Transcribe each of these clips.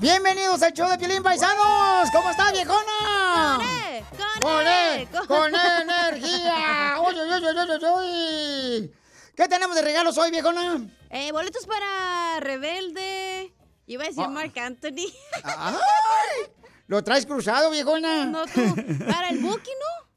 Bienvenidos al show de Piolín Paisanos. ¿Cómo está, viejona? ¡Con E, con con energía. Uy, uy, uy, uy, uy. ¿Qué tenemos de regalos hoy, viejona? Eh, boletos para Rebelde. Iba a decir Ah. Mark Anthony. Ay, ¿Lo traes cruzado, viejona? No, tú. Para el Buki, ¿no?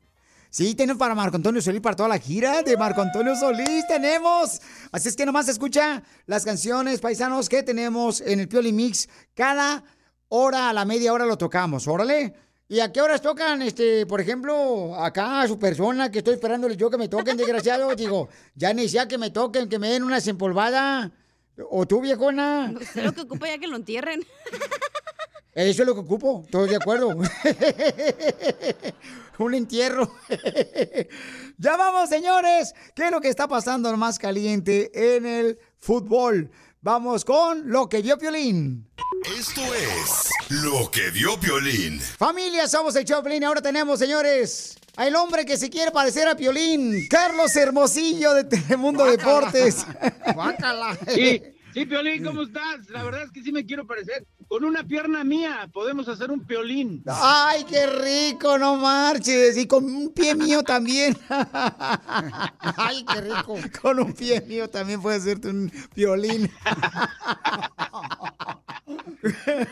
Sí, tenemos para Marco Antonio Solís, para toda la gira de Marco Antonio Solís, tenemos. Así es que nomás escucha las canciones, paisanos, que tenemos en el Pioli Mix. Cada hora, a la media hora lo tocamos, órale. ¿Y a qué horas tocan, este, por ejemplo, acá a su persona que estoy esperándoles yo que me toquen, desgraciado? Digo, ya ni sea que me toquen, que me den una desempolvada. ¿O tú, viejona? Usted lo que ocupa ya que lo entierren. Eso es lo que ocupo, estoy de acuerdo. Un entierro. ya vamos, señores. ¿Qué es lo que está pasando más caliente en el fútbol? Vamos con lo que vio Piolín. Esto es lo que vio Piolín. Familia, somos el Piolín. Ahora tenemos, señores, al hombre que se quiere parecer a Piolín. Carlos Hermosillo de Telemundo Deportes. sí, Piolín, ¿cómo estás? La verdad es que sí me quiero parecer. Con una pierna mía podemos hacer un Piolín. Ay, qué rico, no marches. Y con un pie mío también. Ay, qué rico. Con un pie mío también puedes hacerte un violín.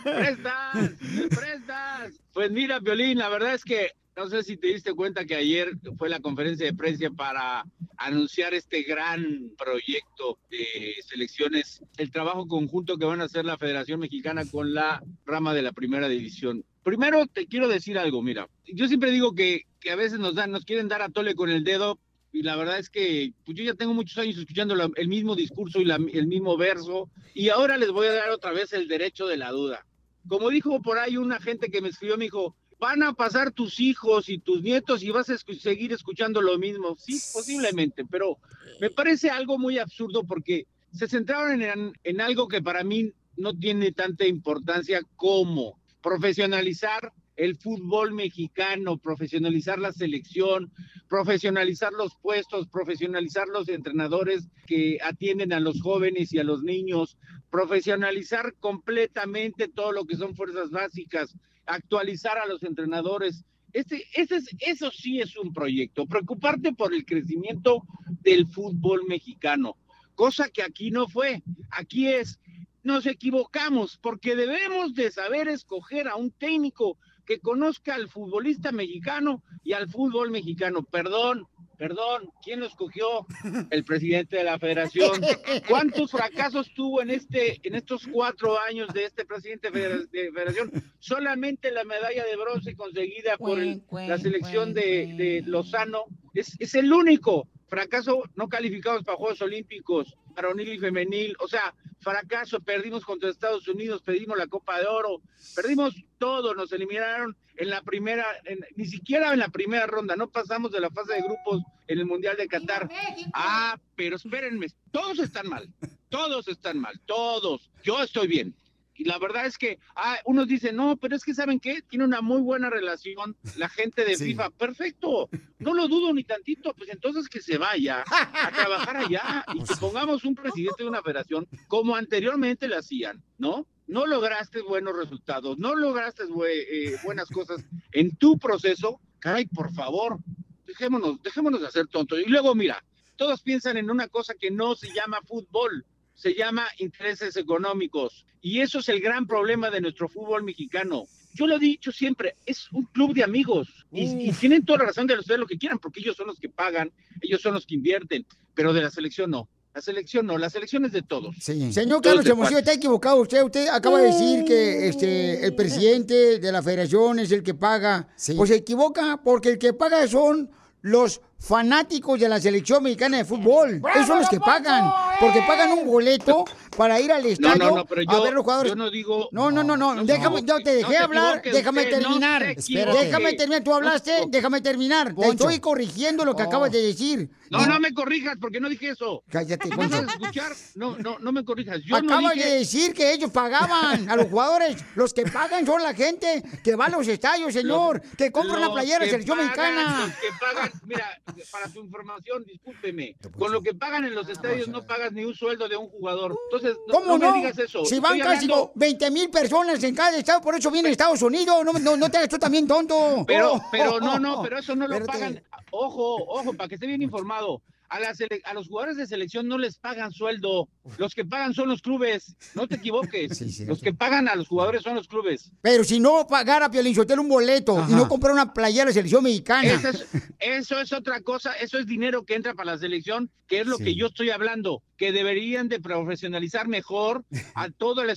¡Prestas! ¡Me prestas! Pues mira, Piolín, la verdad es que no sé si te diste cuenta que ayer fue la conferencia de prensa para anunciar este gran proyecto de selecciones, el trabajo conjunto que van a hacer la Federación Mexicana con la rama de la primera división. Primero te quiero decir algo, mira, yo siempre digo que, a veces nos dan, nos quieren dar a tole con el dedo y la verdad es que pues yo ya tengo muchos años escuchando la- el mismo discurso y la- el mismo verso y ahora les voy a dar otra vez el derecho de la duda. Como dijo por ahí una gente que me escribió, me dijo, van a pasar tus hijos y tus nietos y vas a escu- seguir escuchando lo mismo. Sí, posiblemente, pero me parece algo muy absurdo porque se centraron en, en algo que para mí no tiene tanta importancia como profesionalizar el fútbol mexicano, profesionalizar la selección, profesionalizar los puestos, profesionalizar los entrenadores que atienden a los jóvenes y a los niños, profesionalizar completamente todo lo que son fuerzas básicas, actualizar a los entrenadores. Este, ese es, eso sí es un proyecto, preocuparte por el crecimiento del fútbol mexicano, cosa que aquí no fue. Aquí es, nos equivocamos porque debemos de saber escoger a un técnico que conozca al futbolista mexicano y al fútbol mexicano. Perdón, perdón, ¿quién lo escogió? El presidente de la federación. ¿Cuántos fracasos tuvo en este, en estos cuatro años de este presidente de federación? Solamente la medalla de bronce conseguida por el- la selección de, de Lozano es, es el único fracaso no calificados para Juegos Olímpicos, varonil y femenil, o sea, fracaso, perdimos contra Estados Unidos, perdimos la Copa de Oro, perdimos todo, nos eliminaron en la primera, en- ni siquiera en la primera ronda, no pasamos de la fase de grupos en el Mundial de Qatar. Ah, pero espérenme, todos están mal, todos están mal, todos, yo estoy bien. Y la verdad es que ah, unos dicen, no, pero es que ¿saben qué? Tiene una muy buena relación la gente de Sí. FIFA. Perfecto, no lo dudo ni tantito, pues entonces que se vaya a trabajar allá y que pongamos un presidente de una federación como anteriormente le hacían, ¿no? No lograste buenos resultados, no lograste eh, buenas cosas en tu proceso, caray, por favor, dejémonos, dejémonos de hacer tontos. Y luego, mira, todos piensan en una cosa que no se llama fútbol, se llama intereses económicos. Y eso es el gran problema de nuestro fútbol mexicano. Yo lo he dicho siempre, es un club de amigos y, y tienen toda la razón de hacer lo que quieran porque ellos son los que pagan, ellos son los que invierten, pero de la selección no. La selección no, la selección es de todos. Sí. Señor Carlos Hermosillo, está equivocado usted. Usted acaba de decir que este, el presidente de la federación es el que paga. Pues se equivoca porque el que paga son los fanáticos de la selección mexicana de fútbol. Esos son los que pagan. Porque pagan un boleto para ir al estadio no, no, pero a yo, ver los jugadores. yo no digo... No, no, no, no, déjame, yo te dejé hablar, déjame terminar. Déjame terminar, tú hablaste, déjame terminar. Te estoy corrigiendo lo que acabas de decir. No, no me corrijas porque no dije eso. Cállate, ¿No Poncho. escuchar? No, no, no me corrijas. Yo Acabas dije... de decir que ellos pagaban a los jugadores. Los que pagan son la gente que va a los estadios, señor. Que compra una playera de selección pagan, mexicana. Los que pagan, mira, para su información, discúlpeme, con lo que pagan en los estadios no pagas ni un sueldo de un jugador. Entonces, no, ¿Cómo no no? me digas eso. Si van Estoy casi hablando- 20 mil personas en cada estado, por eso viene Estados Unidos. No, no, no te hagas tú también tonto. Pero, pero no, no, pero eso no lo pagan. Ojo, ojo, para que esté bien informado. A, a los jugadores de selección no les pagan sueldo. Los que pagan son los clubes. No te equivoques. los que pagan a los jugadores son los clubes. Pero si no pagara Piolín Sotelo un boleto y no comprar una playera de selección mexicana. Eso es, eso es otra cosa, eso es dinero que entra para la selección, que es lo Sí. que yo estoy hablando, que deberían de profesionalizar mejor a toda la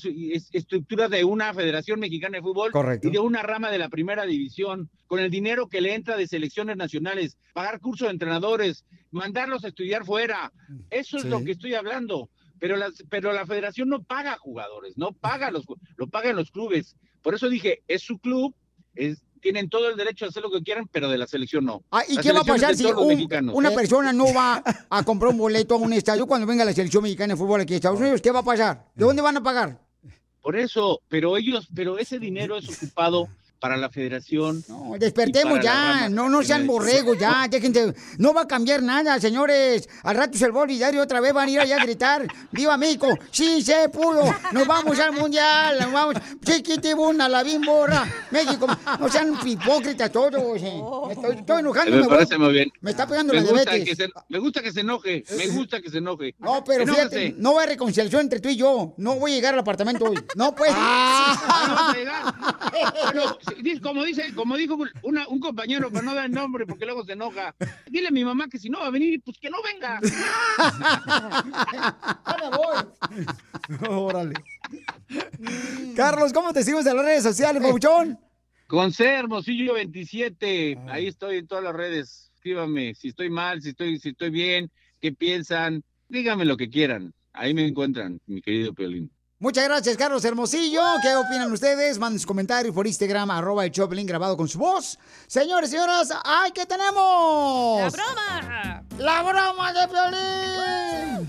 estructura de una Federación Mexicana de Fútbol Correcto. y de una rama de la primera división, con el dinero que le entra de selecciones nacionales, pagar cursos de entrenadores, mandarlos a estudiar fuera. Eso es Sí. lo que estoy hablando. Pero la, pero la federación no paga jugadores, no paga los, lo pagan los clubes. Por eso dije, es su club, es, tienen todo el derecho a hacer lo que quieran, pero de la selección no. Ah, ¿Y La qué va a pasar si un- una persona no va a comprar un boleto a un estadio cuando venga la selección mexicana de fútbol aquí a Estados Unidos? ¿Qué va a pasar? ¿De dónde van a pagar? Por eso, pero ellos, pero ese dinero es ocupado para la federación. No, Despertemos ya, no, no sean borregos ya, déjense, no va a cambiar nada, señores. Al rato se va a otra vez van a ir allá a gritar, ¡Viva México! ¡Sí se pudo! ¡Nos vamos al mundial! ¡Nos vamos! ¡Chiquitibuna, la bimborra! ¡México! No sean hipócritas todos. eh. Me estoy, estoy enojando, Me me, voy- parece muy bien. me está pegando Me la diabetes. que se, me gusta que se enoje, me gusta que se enoje. No, pero fíjate, no va a haber reconciliación entre tú y yo. No voy a llegar al apartamento hoy. No, pues. Ah, no vas a llegar. Como dice, como dijo una- un compañero, para no dar el nombre porque luego se enoja. Dile a mi mamá que si no va a venir, pues que no venga. Órale. Carlos, ¿cómo te sigues en las redes sociales, Pabuchón? Con C, Hermosillo 27, ahí estoy en todas las redes. Escríbame si estoy mal, si estoy, si estoy bien, qué piensan, díganme lo que quieran. Ahí me encuentran, mi querido Piolín. Muchas gracias, Carlos Hermosillo. ¿Qué opinan ustedes? Manden sus comentarios por Instagram, arroba el Choplin grabado con su voz. Señores, señoras, ¡ay, qué tenemos! ¡La broma! ¡La broma de Piolín!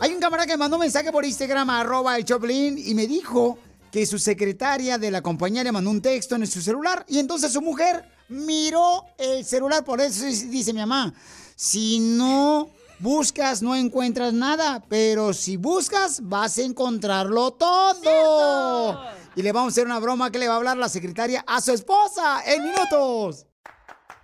Hay un camarada que mandó un mensaje por Instagram, arroba el Choplin, y me dijo que su secretaria de la compañía le mandó un texto en su celular, y entonces su mujer miró el celular, por eso dice mi mamá, si no buscas no encuentras nada, pero si buscas vas a encontrarlo todo. Y le vamos a hacer una broma que le va a hablar la secretaria a su esposa en minutos.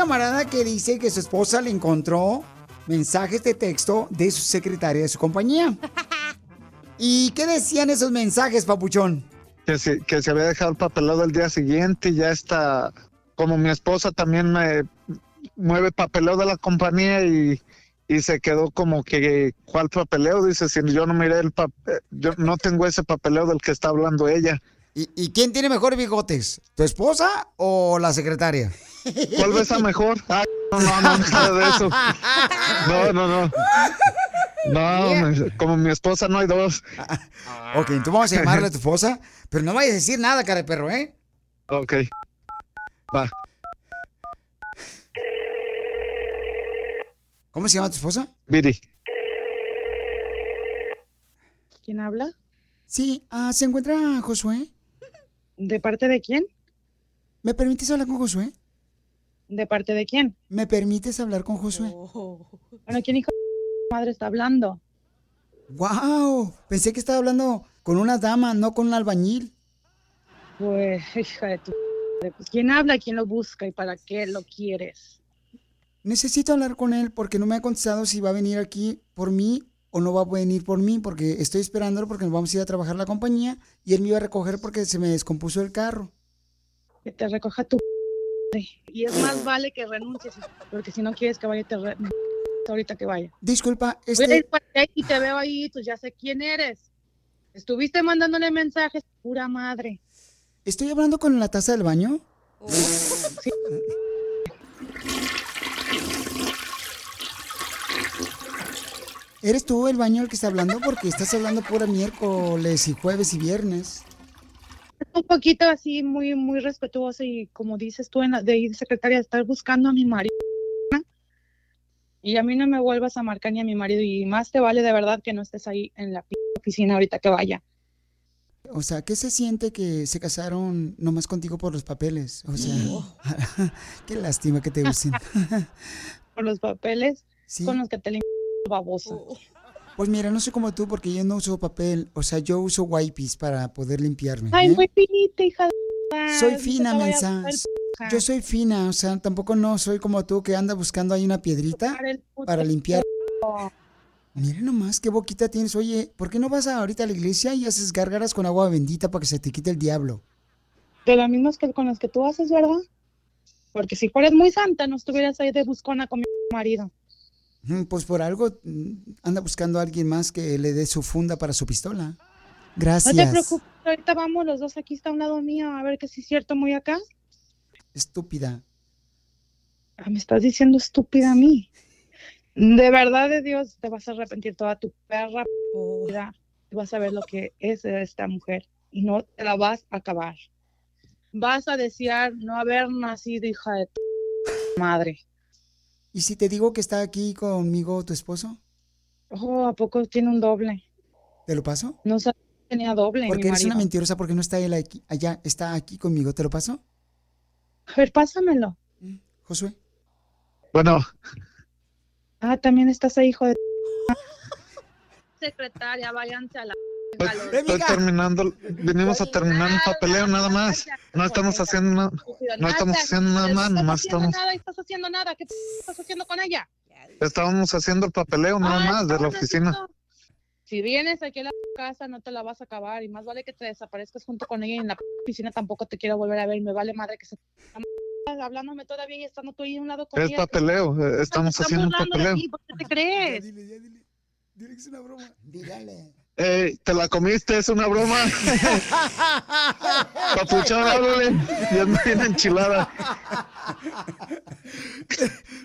Camarada que dice que su esposa le encontró mensajes de texto de su secretaria de su compañía. ¿Y qué decían esos mensajes, papuchón? que se, que se había dejado el papelado el día siguiente y ya está, como mi esposa también me mueve papeleo de la compañía y, y se quedó como que, ¿cuál papeleo? Dice, si yo no miré el papel, yo no tengo ese papeleo del que está hablando ella. ¿Y, y quién tiene mejor bigotes? ¿Tu esposa o la secretaria? ¿Cuál besa mejor? Ah, no, no, no, nada de eso. No, no, no. No, como mi esposa no hay dos. Ok, entonces vamos a llamarle a tu esposa, pero no vayas a decir nada, cara de perro, ¿eh? Ok. Va. ¿Cómo se llama tu esposa? Viri. ¿Quién habla? Sí, ah, ¿se encuentra Josué? ¿De parte de quién? ¿Me permites hablar con Josué? ¿De parte de quién? ¿Me permites hablar con Josué? Bueno, ¿quién hijo de madre está hablando? ¡Wow! Pensé que estaba hablando con una dama, no con un albañil. Pues, hija de tu... madre, pues, ¿Quién habla? ¿Quién lo busca? ¿Y para qué lo quieres? Necesito hablar con él porque no me ha contestado si va a venir aquí por mí o no va a venir por mí porque estoy esperándolo porque nos vamos a ir a trabajar la compañía y él me iba a recoger porque se me descompuso el carro. Que te recoja tu... Y es más vale que renuncies, porque si no quieres que vaya, te re- ahorita que vaya. Disculpa, Voy a ir este... para allá y te veo ahí, pues ya sé quién eres. Estuviste mandándole mensajes, pura madre. ¿Estoy hablando con la taza del baño? Sí. ¿Eres tú el baño el que está hablando? Porque estás hablando pura miércoles y jueves y viernes. un poquito así, muy, muy respetuoso y como dices tú en la, de ir secretaria, estar buscando a mi marido. Y a mí no me vuelvas a marcar ni a mi marido y más te vale de verdad que no estés ahí en la oficina ahorita que vaya. O sea, ¿qué se siente que se casaron nomás contigo por los papeles? O sea, qué lástima que te usen. Por los papeles Sí. con los que te limpias babosa. Pues mira, no soy como tú porque yo no uso papel. O sea, yo uso wipes para poder limpiarme. Ay, ¿eh? muy finita, hija de... Soy fina, mensa. Yo soy fina, o sea, tampoco no soy como tú que anda buscando ahí una piedrita Para limpiar. Mira nomás qué boquita tienes. Oye, ¿por qué no vas ahorita a la iglesia y haces gárgaras con agua bendita para que se te quite el diablo? De las mismas que con las que tú haces, ¿verdad? Porque si fueras muy santa, no estuvieras ahí de buscona con mi marido. Pues por algo mm, anda buscando a alguien más que le dé su funda para su pistola. Gracias. No te preocupes, ahorita vamos los dos aquí está a un lado mío, a ver que si es cierto muy acá. Estúpida. Ah, me estás diciendo estúpida a mí. De verdad de Dios, te vas a arrepentir toda tu perra vida. Y vas a ver lo que es esta mujer y no te la vas a acabar. Vas a desear no haber nacido hija de tu madre. ¿Y si te digo que está aquí conmigo tu esposo? Oh, ¿a poco tiene un doble? ¿Te lo paso? No sabía que tenía doble. Porque mi eres una mentirosa porque no está él aquí, allá, está aquí conmigo. ¿Te lo paso? A ver, pásamelo. Josué. Bueno, Ah, también estás ahí, hijo de... Secretaria, váyanse a la... estoy terminando, venimos a terminar un papeleo nada más. No estamos haciendo nada, no estamos haciendo nada más, nomás estamos, nada, estás haciendo nada. ¿Qué p- estás haciendo con ella? estábamos haciendo el papeleo nada Ah, más de la oficina. Si vienes aquí a la casa, no te la vas a acabar. Y más vale que te desaparezcas junto con ella y en la p- oficina tampoco te quiero volver a ver. Y me vale madre que se... Hablándome todavía y estando tú ahí a un lado con Es ella. papeleo, eh, estamos haciendo un papeleo. ¿Por qué te crees? Dile que es una broma. Dígale. Ey, te la comiste, es una broma. Papuchón, háblale. Ya me viene enchilada.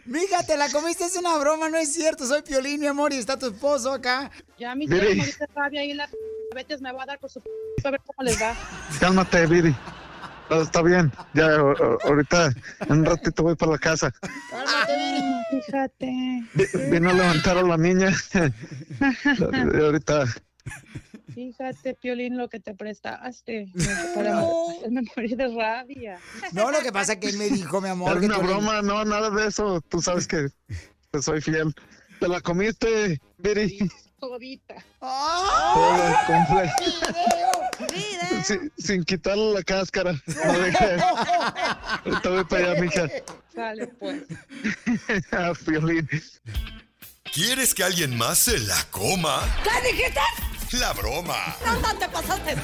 Mija, te la comiste, es una broma, no es cierto. Soy Piolín, mi amor, y está tu esposo acá. Ya mi de rabia y la p- Betes me va a dar por su a ver cómo les va. Cálmate, Viri. Todo está bien. Ya, ahorita, en un ratito voy para la casa. Ah, Fíjate. Vi- Vino a levantar a la niña. Ahorita, Fíjate, Piolín, lo que te prestaste para hacerme morir de rabia. No, lo que pasa es que él me dijo, mi amor. es que una tú le- broma, no, nada de eso. Tú sabes que, que soy fiel. Te la comiste, Viri. Todita. Todo completo. Sin, sin quitarle la cáscara. No dejé. Ahorita voy para allá, mija. Sale, pues. Ah, Piolín. ¿Quieres que alguien más se la coma? ¿Qué dijiste? La broma. No, te pasaste.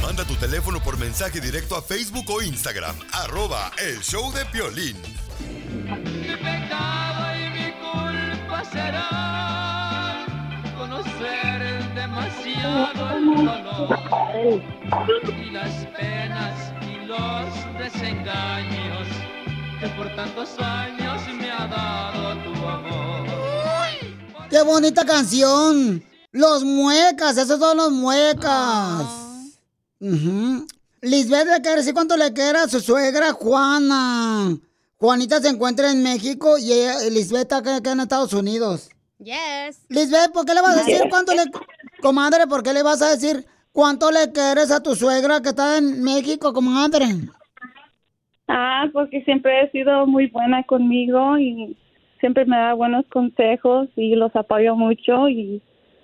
Manda tu teléfono por mensaje directo a Facebook o Instagram. Arroba el show de Piolín. Mi pecado y mi culpa será conocer demasiado el dolor y las penas y los desengaños que por tantos años me ha dado tu amor. ¡Qué bonita canción! Los muecas, esos son los muecas. Ujú. Lisbeth le quiere decir cuánto le quiere a su suegra Juana. Juanita se encuentra en México y ella, Lisbeth está acá, acá en Estados Unidos. Yes. Lisbeth, ¿por qué le vas a decir cuánto le... Comadre, ¿por qué le vas a decir cuánto le quieres a tu suegra que está en México, comadre? Ah, porque siempre ha sido muy buena conmigo y siempre me da buenos consejos y los apoyo mucho y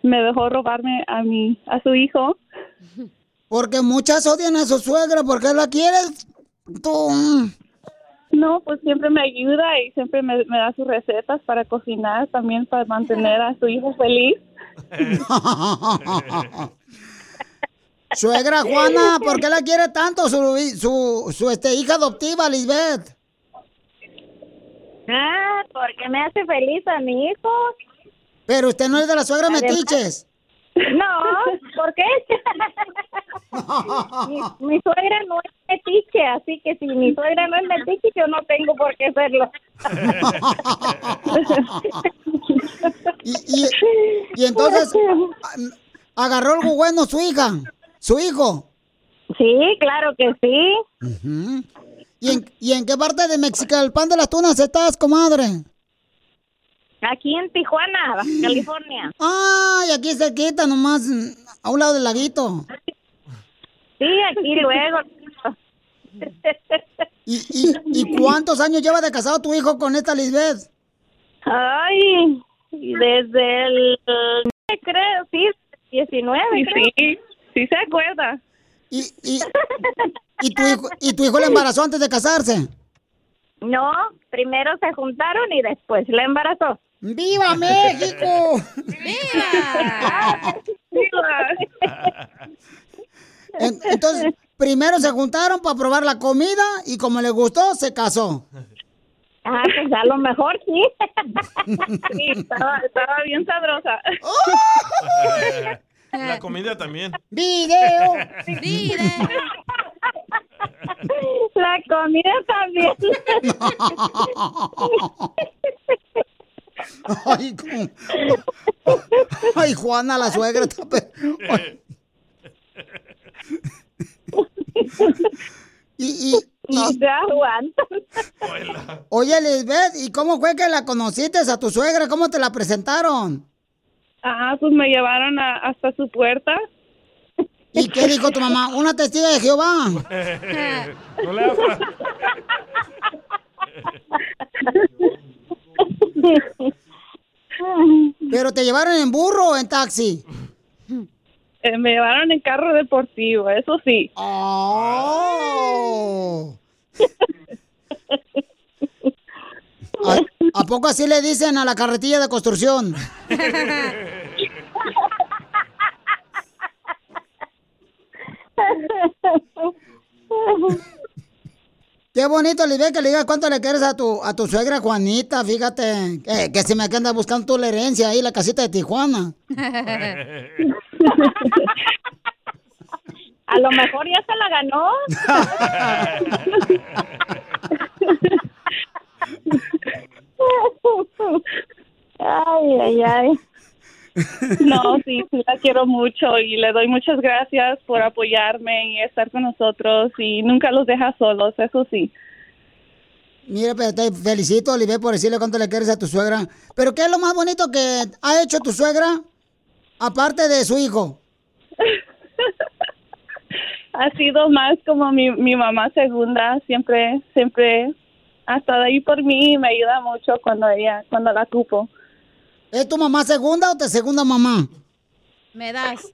me dejó robarme a mi a su hijo. Porque muchas odian a su suegra, ¿por qué la quieres? Tú. No, pues siempre me ayuda y siempre me, me da sus recetas para cocinar, también para mantener a su hijo feliz. Suegra Juana, ¿por qué la quiere tanto su, su, su este, hija adoptiva, Lisbeth? Ah, porque me hace feliz a mi hijo. Pero usted no es de la suegra metiches. No, ¿por qué? mi, mi suegra no es metiche, así que si mi suegra no es metiche, yo no tengo por qué serlo. y, y, y entonces agarró algo bueno su hija, su hijo. Sí, claro que sí. ¿Y, en, ¿Y en qué parte de México el pan de las tunas estás, comadre? Aquí en Tijuana, Baja California. Ay, aquí cerquita, nomás mm, a un lado del laguito. Sí, aquí luego. ¿Y, y, y cuántos años lleva de casado tu hijo con esta Lisbeth? Ay, desde el, creo, sí, 19. Sí, creo. sí, sí se acuerda. ¿Y, y, y, tu hijo, ¿Y tu hijo le embarazó antes de casarse? No, primero se juntaron y después la embarazó. ¡Viva México! En- entonces, primero se juntaron para probar la comida y como le gustó, se casó. Ah, pues a lo mejor sí. Sí, estaba, estaba bien sabrosa. La comida también. ¡Video! La comida también. Ay, cómo- Ay, Juana, la suegra. está pe- Ay. Y, y, No se aguantan. Oye, Lisbeth, ¿y cómo fue que la conociste a tu suegra? ¿Cómo te la presentaron? Ah, pues me llevaron a- hasta su puerta. ¿Y qué dijo tu mamá? ¿Una testiga de Jehová? no le. ¿Pero te llevaron en burro o en taxi? Eh, me llevaron en carro deportivo, eso sí. Oh. ¿A, a poco así le dicen a la carretilla de construcción? Qué bonito, Lisbeth, que le digas cuánto le quieres a tu, a tu suegra Juanita, fíjate. Que, que se me anda buscando la herencia ahí, la casita de Tijuana. A lo mejor ya se la ganó. Ay, ay, ay. No, sí, sí la quiero mucho y le doy muchas gracias por apoyarme y estar con nosotros y nunca los deja solos, eso sí. Mira, pero te felicito, Olivia, por decirle cuánto le quieres a tu suegra. Pero ¿qué es lo más bonito que ha hecho tu suegra, aparte de su hijo? Ha sido más como mi, mi mamá segunda, siempre, siempre ha estado ahí por mí y me ayuda mucho cuando ella, cuando la ocupo. ¿Es tu mamá segunda o te segunda mamá? Me das.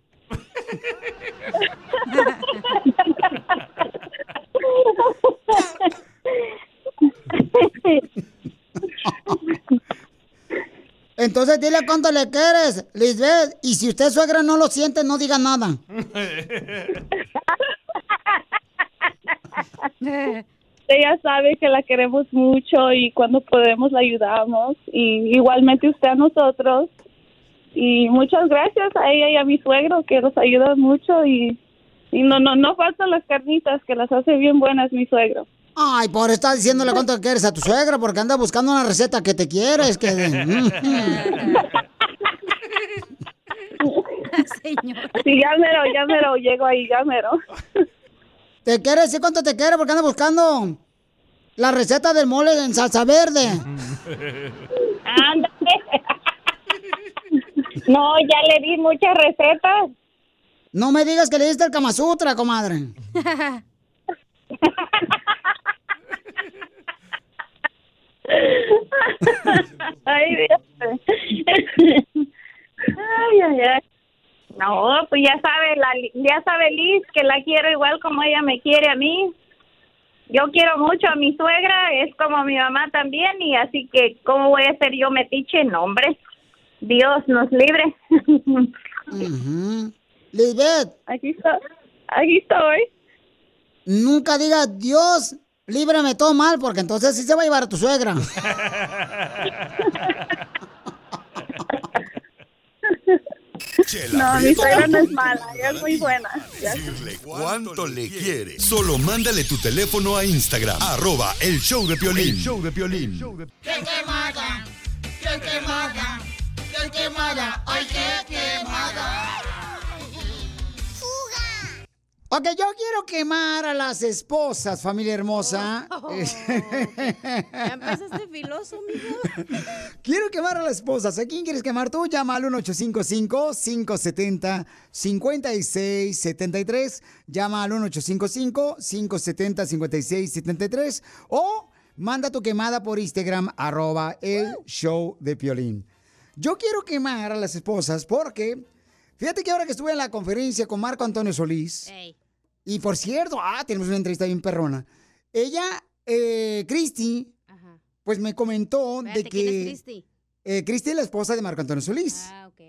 Entonces dile cuánto le quieres, Lisbeth. Y si usted suegra no lo siente, no diga nada. Ella sabe que la queremos mucho y cuando podemos la ayudamos y igualmente usted a nosotros. Y muchas gracias a ella y a mi suegro que los ayuda mucho y, y no, no, no faltan las carnitas que las hace bien buenas mi suegro. Ay, por estar diciéndole cuánto quieres a tu suegra, porque anda buscando una receta que te quieres. Que... señora. Sí, ya mero, ya mero, llego ahí, ya mero. ¿Te quiere decir cuánto te quiere? Porque anda buscando la receta del mole en salsa verde. Ándale. No, ya le di muchas recetas. No me digas que le diste el Kama Sutra, comadre. Ay, Dios. Ay, ay, ay. No, pues ya sabe, la, ya sabe Liz que la quiero igual como ella me quiere a mí. Yo quiero mucho a mi suegra, es como mi mamá también, y así que, ¿cómo voy a ser yo metiche? No, hombre. Dios nos libre. Ujú. Lisbeth. Aquí estoy. Aquí estoy. Nunca diga Dios, líbrame todo mal, porque entonces sí se va a llevar a tu suegra. Chela No, mi suegra no es mala, ella es muy buena. Decirle cuánto le quiere. Solo mándale tu teléfono a Instagram. Arroba el show de Piolín. show de Piolín. ¡Qué quemada! ¡Qué quemada! ¡Qué quemada! ¡Ay, qué quemada! Ok, yo quiero quemar a las esposas, familia hermosa. Ya empezaste filoso, mijo. Quiero quemar a las esposas. ¿A quién quieres quemar tú? Llama al 1-855-570-5673. Llama al 1-855-570-5673. O manda tu quemada por Instagram, arroba el show de Piolín. Yo quiero quemar a las esposas porque, fíjate que ahora que estuve en la conferencia con Marco Antonio Solís, y por cierto, ah, tenemos una entrevista bien perrona. Ella, eh, Cristi, pues me comentó de que... ¿quién es Cristi? Eh, Cristi es la esposa de Marco Antonio Solís. Ah, ok.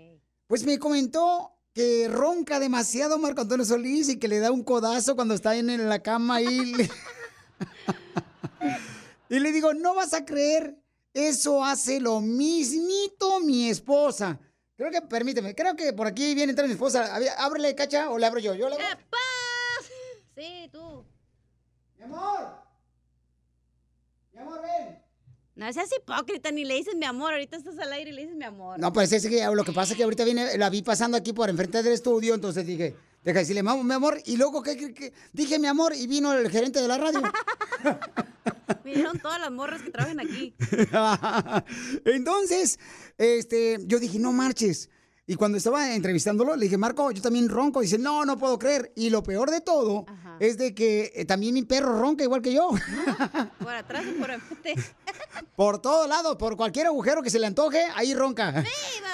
Pues me comentó que ronca demasiado Marco Antonio Solís y que le da un codazo cuando está en, la cama y le... y le digo, no vas a creer, eso hace lo mismito mi esposa. Creo que, permíteme, creo que por aquí viene a entrar mi esposa. Ábrele, cacha, o le abro yo. Yo le abro. Sí, tú. Mi amor. Mi amor, ven. No seas hipócrita, ni le dices mi amor. Ahorita estás al aire y le dices mi amor. No, pues es que lo que pasa es que ahorita viene, la vi pasando aquí por enfrente del estudio, entonces dije, deja de decirle, "Mam- mi amor, y luego ¿qué, qué- qué? dije mi amor y vino el gerente de la radio. Vinieron todas las morras que trabajan aquí. entonces, este, yo dije, no marches. Y cuando estaba entrevistándolo, le dije, Marco, yo también ronco. Dice, no, no puedo creer. Y lo peor de todo es de que eh, también mi perro ronca igual que yo. Por atrás y por enfrente. por todos lados, por cualquier agujero que se le antoje, ahí ronca.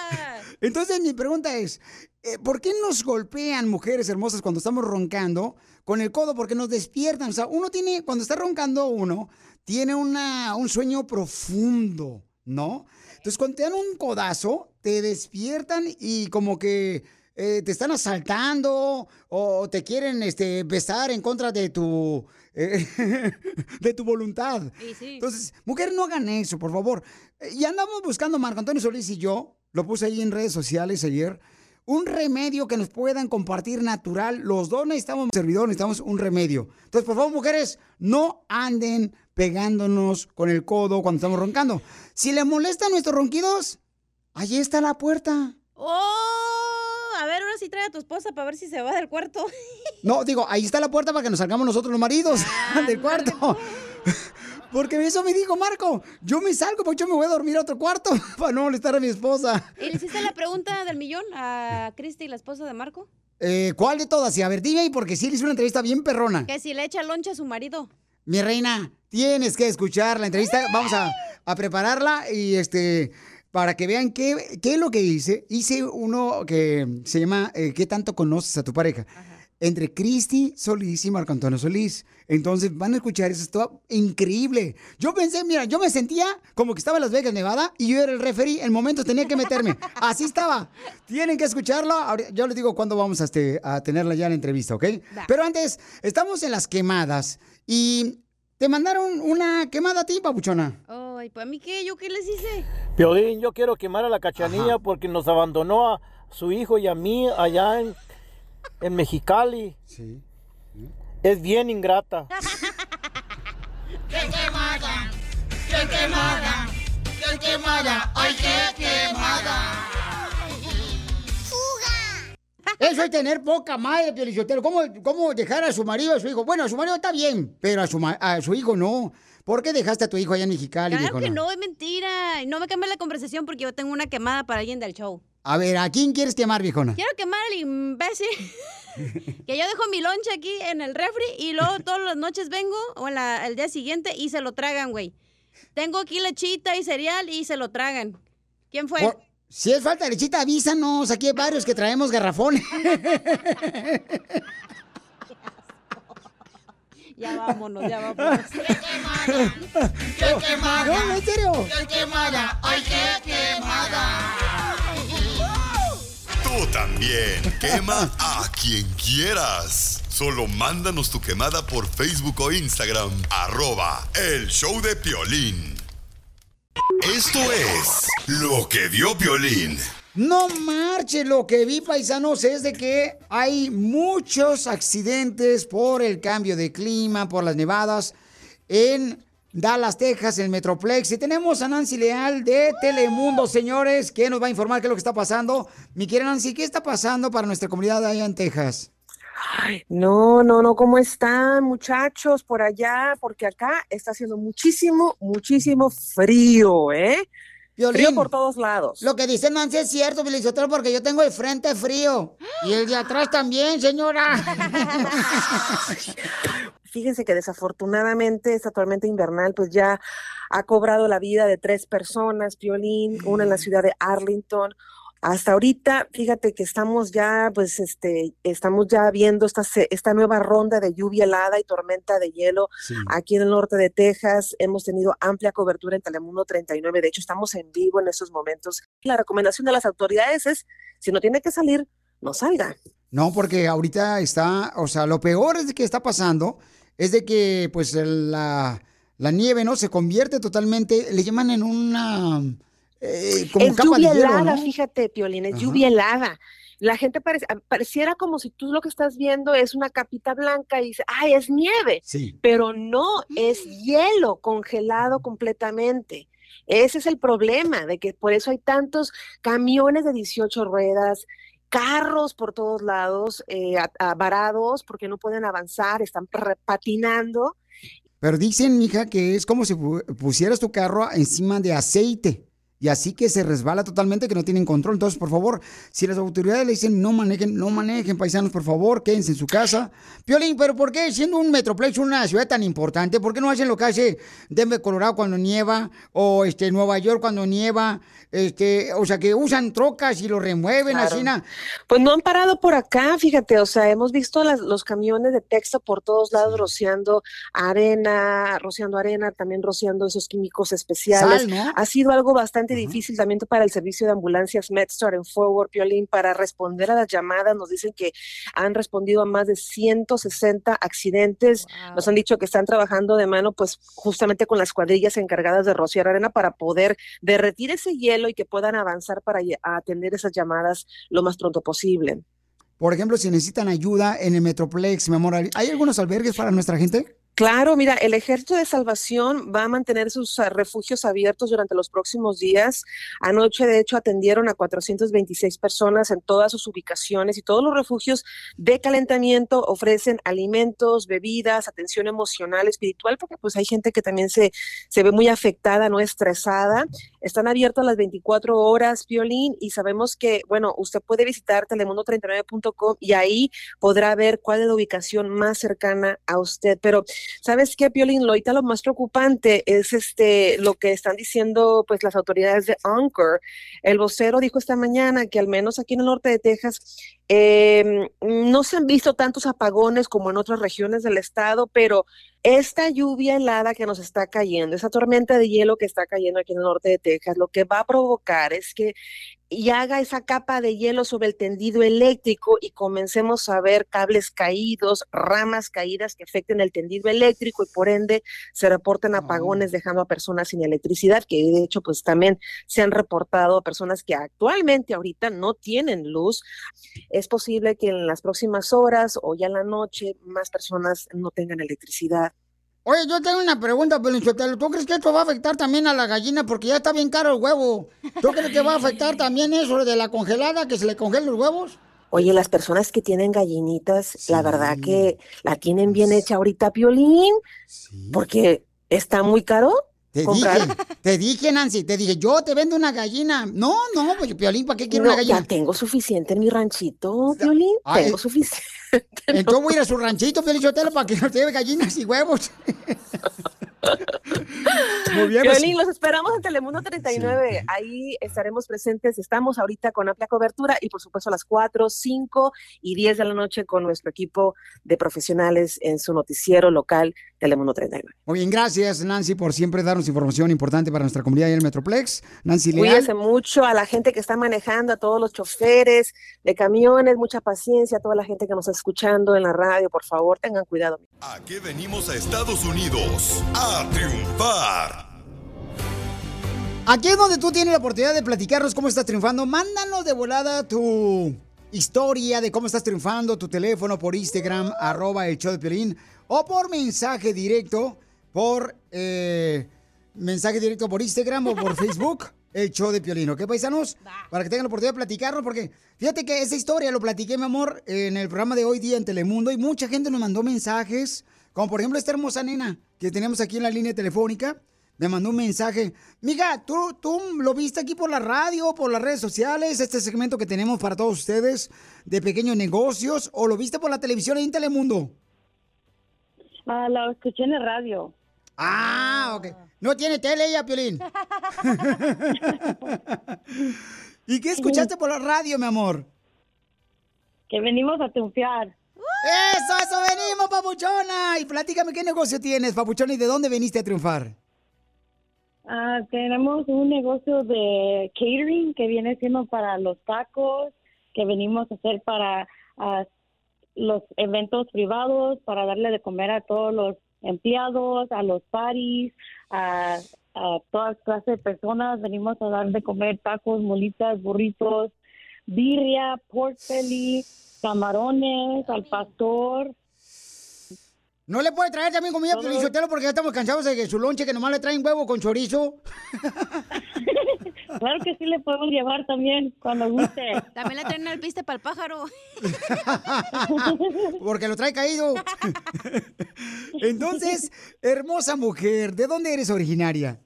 Entonces mi pregunta es, eh, ¿por qué nos golpean mujeres hermosas cuando estamos roncando con el codo? Porque nos despiertan. O sea, uno tiene, cuando está roncando uno, tiene una, un sueño profundo, ¿no? Entonces cuando te dan un codazo, te despiertan y como que eh, te están asaltando o te quieren este, besar en contra de tu, eh, de tu voluntad. Sí. Entonces, mujeres, no hagan eso, por favor. Eh, Y andamos buscando, Marco Antonio Solís y yo, lo puse ahí en redes sociales ayer, un remedio que nos puedan compartir natural. Los dos necesitamos un servidor, necesitamos un remedio. Entonces, por favor, mujeres, no anden pegándonos con el codo cuando estamos roncando. Si le molestan nuestros ronquidos, ahí está la puerta. ¡Oh! A ver, ahora sí trae a tu esposa para ver si se va del cuarto. No, digo, ahí está la puerta para que nos salgamos nosotros los maridos del cuarto. Porque eso me dijo Marco. Yo me salgo porque yo me voy a dormir a otro cuarto para no molestar a mi esposa. ¿Y le hiciste la pregunta del millón a Cristi, la esposa de Marco? Eh, ¿Cuál de todas? Sí, a ver, dime porque sí le hice una entrevista bien perrona. Que si le echa loncha a su marido. Mi reina, tienes que escuchar la entrevista. Vamos a, a prepararla y este para que vean qué, qué es lo que hice. Hice uno que se llama eh, ¿Qué tanto conoces a tu pareja? Entre Cristi Solís y Marco Antonio Solís. Entonces van a escuchar eso, esto increíble. Yo pensé, mira, yo me sentía como que estaba en Las Vegas, Nevada, y yo era el referee. En momentos tenía que meterme. Así estaba. Tienen que escucharlo. Ahora- Yo les digo cuándo vamos a, este, a tenerla ya en la entrevista, ¿ok? Pero antes, estamos en las quemadas. Y te mandaron una quemada a ti, papuchona. Ay, ¿para mí qué? ¿Yo qué les hice? Piolín, yo quiero quemar a la cachanilla porque nos abandonó a su hijo y a mí allá en, en Mexicali. Sí. Es bien ingrata. ¡Qué quemada! ¡Qué quemada! ¡Qué quemada! ¡Ay, qué quemada! Eso es tener poca madre, Piolichotelo. ¿Cómo, ¿Cómo dejar a su marido, a su hijo? Bueno, a su marido está bien, pero a su, a su hijo no. ¿Por qué dejaste a tu hijo allá en Mexicali, Claro que no, es mentira. No me cambies la conversación porque yo tengo una quemada para alguien del show. A ver, ¿a quién quieres quemar, viejona? Quiero quemar al imbécil que yo dejo mi lonche aquí en el refri y luego todas las noches vengo o en la- el día siguiente y se lo tragan, güey. Tengo aquí lechita y cereal y se lo tragan. ¿Quién fue? Por- si es falta de lechita, avísanos. Aquí hay varios que traemos garrafones. Ya vámonos, ya vámonos. ¡Qué quemada! No, en serio. ¡Qué quemada! ¡Ay, qué quemada! Tú también. Quema a quien quieras. Solo mándanos tu quemada por Facebook o Instagram. Arroba El Show de Piolín. Esto es Lo que vio Piolín. No marche, lo que vi, paisanos, es de que hay muchos accidentes por el cambio de clima, por las nevadas en Dallas, Texas, en Metroplex. Y tenemos a Nancy Leal de Telemundo, señores, que nos va a informar qué es lo que está pasando. Mi querida Nancy, ¿qué está pasando para nuestra comunidad allá en Texas? No, no, no, ¿cómo están muchachos por allá? Porque acá está haciendo muchísimo, muchísimo frío, ¿eh? Frío por todos lados. Lo que dice Nancy es cierto, Felicitero, porque yo tengo el frente frío. Y el de atrás también, señora. Fíjense que desafortunadamente esta tormenta invernal pues ya ha cobrado la vida de tres personas, Piolín, una en la ciudad de Arlington. Hasta ahorita, fíjate que estamos ya, pues, este, estamos ya viendo esta, esta nueva ronda de lluvia helada y tormenta de hielo aquí en el norte de Texas. Hemos tenido amplia cobertura en Telemundo 39. De hecho, estamos en vivo en estos momentos. La recomendación de las autoridades es, si no tiene que salir, no salga. No, porque ahorita está, o sea, lo peor es de que está pasando es de que, pues, la, la nieve, ¿no? Se convierte totalmente, le llaman en una, eh, como es capa de hielo, helada, ¿no? fíjate, Piolín, es Ajá. lluvia helada. La gente parece, ah, pareciera como si tú lo que estás viendo es una capita blanca y dices, ¡ay, es nieve! Sí. Pero no, es hielo congelado completamente. Ese es el problema, de que por eso hay tantos camiones de 18 ruedas, carros por todos lados, eh, varados, porque no pueden avanzar, están patinando. Pero dicen, mija, que es como si pu- pusieras tu carro encima de aceite. Y así que se resbala totalmente, que no tienen control. Entonces, por favor, si las autoridades le dicen no manejen, no manejen, paisanos, por favor, quédense en su casa. Piolín, pero ¿por qué siendo un Metroplex una ciudad tan importante? ¿Por qué no hacen lo que hace Denver, Colorado cuando nieva? O este Nueva York cuando nieva. Este, o sea, que usan trocas y lo remueven Claro. así. na- Pues no han parado por acá, fíjate, o sea, hemos visto las- los camiones de texto por todos lados rociando arena, rociando arena, también rociando esos químicos especiales. Sal, ¿no? Ha sido algo bastante difícil también para el servicio de ambulancias MedStar en Forward, Piolín, para responder a las llamadas. Nos dicen que han respondido a más de 160 accidentes. Nos han dicho que están trabajando de mano, pues justamente con las cuadrillas encargadas de rociar arena para poder derretir ese hielo y que puedan avanzar para atender esas llamadas lo más pronto posible. Por ejemplo, si necesitan ayuda en el Metroplex, mi amor, ¿hay algunos albergues para nuestra gente? Claro, mira, el Ejército de Salvación va a mantener sus ah, refugios abiertos durante los próximos días. Anoche, de hecho, atendieron a 426 personas en todas sus ubicaciones y todos los refugios de calentamiento ofrecen alimentos, bebidas, atención emocional, espiritual, porque pues hay gente que también se, se ve muy afectada, no estresada. Están abiertos las 24 horas, Violín, y sabemos que, bueno, usted puede visitar telemundo39.com y ahí podrá ver cuál es la ubicación más cercana a usted. Pero, ¿sabes qué, Piolín? Lo ahorita lo más preocupante es este lo que están diciendo pues las autoridades de Anchor. El vocero dijo esta mañana que al menos aquí en el norte de Texas eh, no se han visto tantos apagones como en otras regiones del estado, pero esta lluvia helada que nos está cayendo, esa tormenta de hielo que está cayendo aquí en el norte de Texas, lo que va a provocar es que y haga esa capa de hielo sobre el tendido eléctrico y comencemos a ver cables caídos, ramas caídas que afecten el tendido eléctrico y por ende se reporten apagones dejando a personas sin electricidad, que de hecho pues también se han reportado a personas que actualmente ahorita no tienen luz. Es posible que en las próximas horas o ya en la noche más personas no tengan electricidad. Oye, yo tengo una pregunta, Pelinchotelo. ¿Tú crees que esto va a afectar también a la gallina? Porque ya está bien caro el huevo. ¿Tú crees que va a afectar también eso de la congelada, que se le congelen los huevos? Oye, las personas que tienen gallinitas, la verdad que la tienen bien hecha ahorita, Piolín, porque está muy caro. Te comprar. dije, te dije, Nancy, te dije, yo te vendo una gallina. No, no, pues Piolín, ¿para qué quiero No, una gallina? ya tengo suficiente en mi ranchito, Piolín. Ay, tengo suficiente. Entonces voy a ir a su ranchito, Piolín para que nos lleve gallinas y huevos. Muy bien, pues- Piolín, los esperamos en Telemundo 39. Ahí estaremos presentes. Estamos ahorita con amplia cobertura y, por supuesto, a las 4, 5 y 10 de la noche con nuestro equipo de profesionales en su noticiero local Telemundo 39. Muy bien, gracias, Nancy, por siempre darnos información importante para nuestra comunidad y el Metroplex. Nancy Leal. Cuídense mucho a la gente que está manejando, a todos los choferes de camiones, mucha paciencia, a toda la gente que nos está escuchando en la radio, por favor, tengan cuidado. Aquí venimos a Estados Unidos a triunfar. Aquí es donde tú tienes la oportunidad de platicarnos cómo estás triunfando. Mándanos de volada tu historia de cómo estás triunfando, tu teléfono por Instagram, arroba el show de Piolín, o por mensaje directo, por eh, mensaje directo por Instagram o por Facebook, el show de Piolín, ¿ok, paisanos? Para que tengan la oportunidad de platicarnos, porque fíjate que esa historia lo platiqué, mi amor, en el programa de hoy día en Telemundo, y mucha gente nos mandó mensajes, como por ejemplo esta hermosa nena que tenemos aquí en la línea telefónica, me mandó un mensaje. Mija, ¿tú, tú lo viste aquí por la radio, por las redes sociales, este segmento que tenemos para todos ustedes de pequeños negocios, o lo viste por la televisión en Telemundo? Ah, lo escuché en el radio. Ah, ok. No tiene tele ella, Piolín. ¿Y qué escuchaste por la radio, mi amor? Que venimos a triunfar. ¡Eso, eso venimos, papuchona! Y platícame qué negocio tienes, papuchona, y de dónde viniste a triunfar. Ah, tenemos un negocio de catering que viene siendo para los tacos, que venimos a hacer para los eventos privados, para darle de comer a todos los empleados, a los parties, a, a todas clases de personas. Venimos a dar de comer tacos, molitas, burritos, birria, pork belly, camarones, al pastor. ¿No le puede traer también comida a Todo. Piolín Sotelo porque ya estamos cansados de que su lonche que nomás le traen huevo con chorizo? Claro que sí le podemos llevar también cuando guste. También le traen el piste para el pájaro. Porque lo trae caído. Entonces, hermosa mujer, ¿de dónde eres originaria?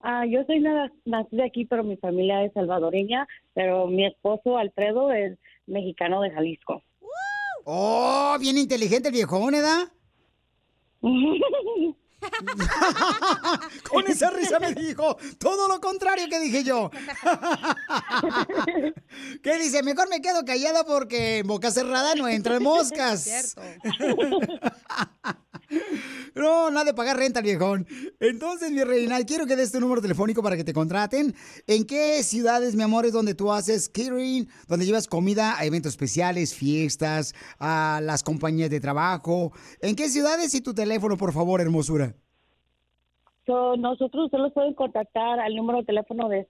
Ah, yo soy na- nacida aquí, pero mi familia es salvadoreña, pero mi esposo Alfredo es mexicano de Jalisco. Oh, bien inteligente el viejón, ¿edad? Con esa risa me dijo todo lo contrario que dije yo. ¿Qué dice? Mejor me quedo callada porque en boca cerrada no entran moscas. No, nada de pagar renta, viejón. Entonces, mi reina, quiero que des tu número telefónico para que te contraten. ¿En qué ciudades, mi amor, es donde tú haces catering, donde llevas comida a eventos especiales, fiestas, a las compañías de trabajo? ¿En qué ciudades y tu teléfono, por favor, hermosura? So, nosotros ustedes los pueden contactar al número de teléfono de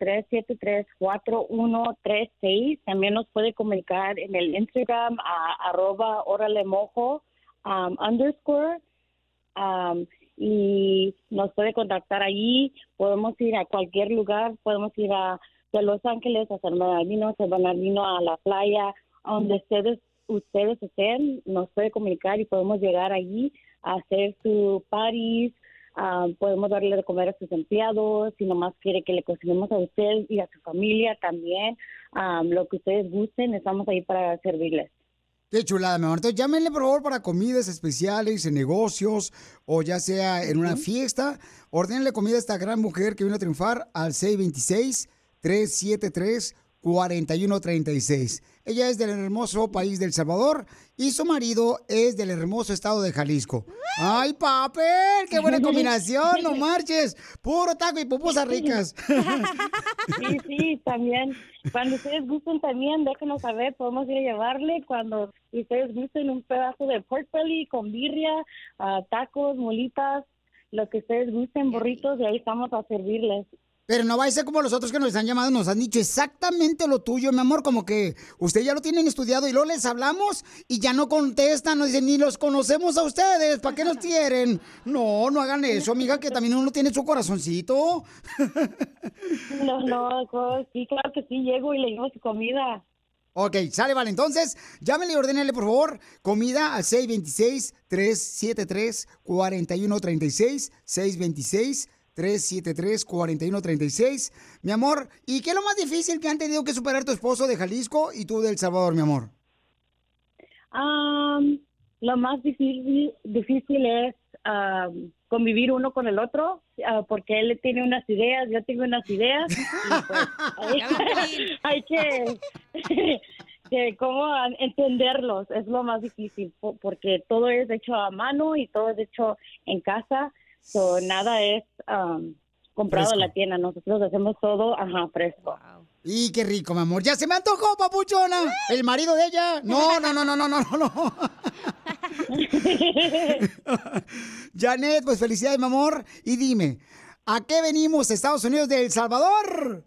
626-373-4136. También nos puede comunicar en el Instagram a arroba órale mojo um, underscore um, y nos puede contactar allí. Podemos ir a cualquier lugar, podemos ir a de Los Ángeles a San Bernardino, San Bernardino a la playa, donde ustedes ustedes estén, nos puede comunicar y podemos llegar allí a hacer su parties, ah, podemos darle de comer a sus empleados, si nomás quiere que le cocinemos a usted y a su familia también, ah, lo que ustedes gusten, estamos ahí para servirles. Qué chulada, mi amor. Entonces, llámenle, por favor, para comidas especiales, en negocios, o ya sea en una fiesta. Ordenle comida a esta gran mujer que vino a triunfar al 626-373-4136. Ella es del hermoso país del Salvador y su marido es del hermoso estado de Jalisco. ¡Ay, papel! ¡Qué buena combinación! ¡No marches! Puro taco y pupusas ricas. Sí, sí, también. Cuando ustedes gusten también, déjenos saber, podemos ir a llevarle cuando ustedes gusten un pedazo de pork belly con birria, ah, tacos, molitas, lo que ustedes gusten, burritos, y ahí estamos a servirles. Pero no va a ser como los otros que nos han llamado, nos han dicho exactamente lo tuyo, mi amor, como que usted ya lo tienen estudiado y luego les hablamos y ya no contestan, nos dicen, ni los conocemos a ustedes, ¿para qué nos quieren? No, no hagan eso, amiga, que también uno tiene su corazoncito. No, no, sí, claro que sí, llego y le llevo su comida. Ok, sale, vale. Entonces, llámenle y ordénale, por favor, comida al 626-373-4136. 626-373-4136. Mi amor, ¿y qué es lo más difícil que han tenido que superar tu esposo de Jalisco y tú de El Salvador, mi amor? Am, lo más difícil, difícil es convivir uno con el otro, ah, porque él tiene unas ideas, yo tengo unas ideas. y pues, hay, hay que, que cómo entenderlos, es lo más difícil, po- porque todo es hecho a mano y todo es hecho en casa, so, nada es am, comprado en la tienda, nosotros hacemos todo, ajá, fresco. Y qué rico, mi amor. Ya se me antojó, papuchona. El marido de ella. No, no, no, no, no, no, no, no. Janet, pues felicidades, mi amor. Y dime, ¿a qué venimos, Estados Unidos de El Salvador?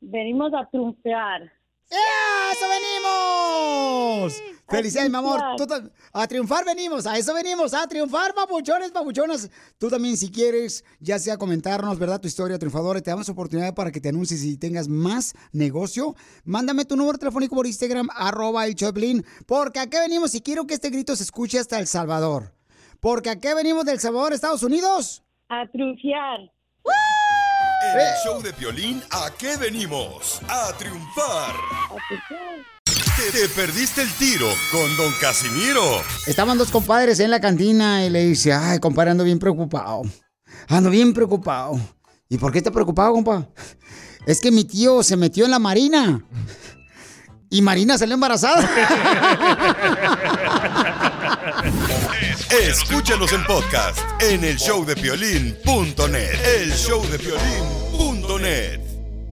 Venimos a triunfar. ¡A eso venimos! Felicidades, mi amor. Tú a triunfar venimos, a eso venimos, a triunfar, papuchones, papuchonas. Tú también, si quieres, ya sea comentarnos, ¿verdad? Tu historia triunfadora, te damos oportunidad para que te anuncies y tengas más negocio. Mándame tu número telefónico por Instagram, arroba el Choplin, porque a qué venimos y quiero que este grito se escuche hasta El Salvador. Porque a qué venimos del Salvador, Estados Unidos. A triunfar. En el show de Piolín, ¿a qué venimos? A triunfar. Te, te perdiste el tiro con Don Casimiro. Estaban dos compadres en la cantina y le dice, ay, compadre, ando bien preocupado. Ando bien preocupado. ¿Y por qué está preocupado, compa? Es que mi tío se metió en la marina. Y Marina salió embarazada. Escúchanos en podcast en el showdepiolín.net. El showdepiolín.net.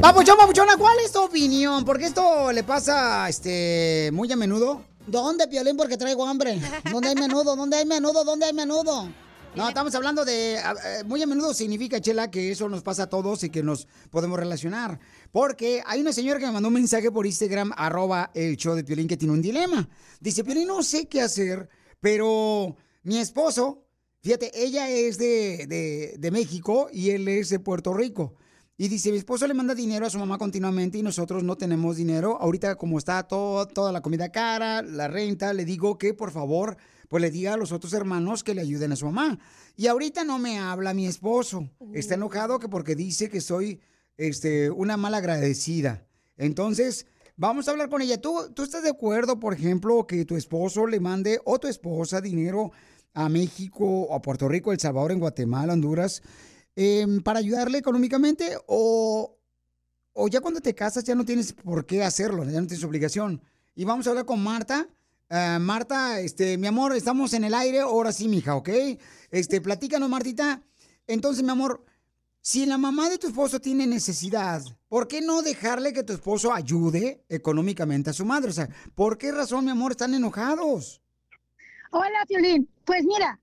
Papuchón, papuchona, ¿cuál es tu opinión? Porque esto le pasa este, muy a menudo. ¿Dónde, Piolín? Porque traigo hambre. ¿Dónde hay menudo? ¿Dónde hay menudo? ¿Dónde hay menudo? No, estamos hablando de... eh, Muy a menudo significa, Chela, que eso nos pasa a todos y que nos podemos relacionar. Porque hay una señora que me mandó un mensaje por Instagram, arroba el show de Piolín, que tiene un dilema. Dice, Piolín, no sé qué hacer, pero mi esposo, fíjate, ella es de, de- de México y él es de Puerto Rico. Y dice, mi esposo le manda dinero a su mamá continuamente y nosotros no tenemos dinero. Ahorita como está todo, toda la comida cara, la renta, le digo que por favor, pues le diga a los otros hermanos que le ayuden a su mamá. Y ahorita no me habla mi esposo. Está enojado que porque dice que soy este, una mala agradecida. Entonces, vamos a hablar con ella. ¿Tú, ¿Tú estás de acuerdo, por ejemplo, que tu esposo le mande o tu esposa dinero a México, a Puerto Rico, El Salvador, en Guatemala, Honduras, em, para ayudarle económicamente? O, o ya cuando te casas ya no tienes por qué hacerlo, ya no tienes obligación. Y vamos a hablar con Marta. Ah, Marta, este, mi amor, estamos en el aire, ahora sí, mija, ¿ok? Este, platícanos, Martita. Entonces, mi amor, si la mamá de tu esposo tiene necesidad, ¿por qué no dejarle que tu esposo ayude económicamente a su madre? O sea, ¿por qué razón, mi amor, están enojados? Hola, Fiolín. Pues mira,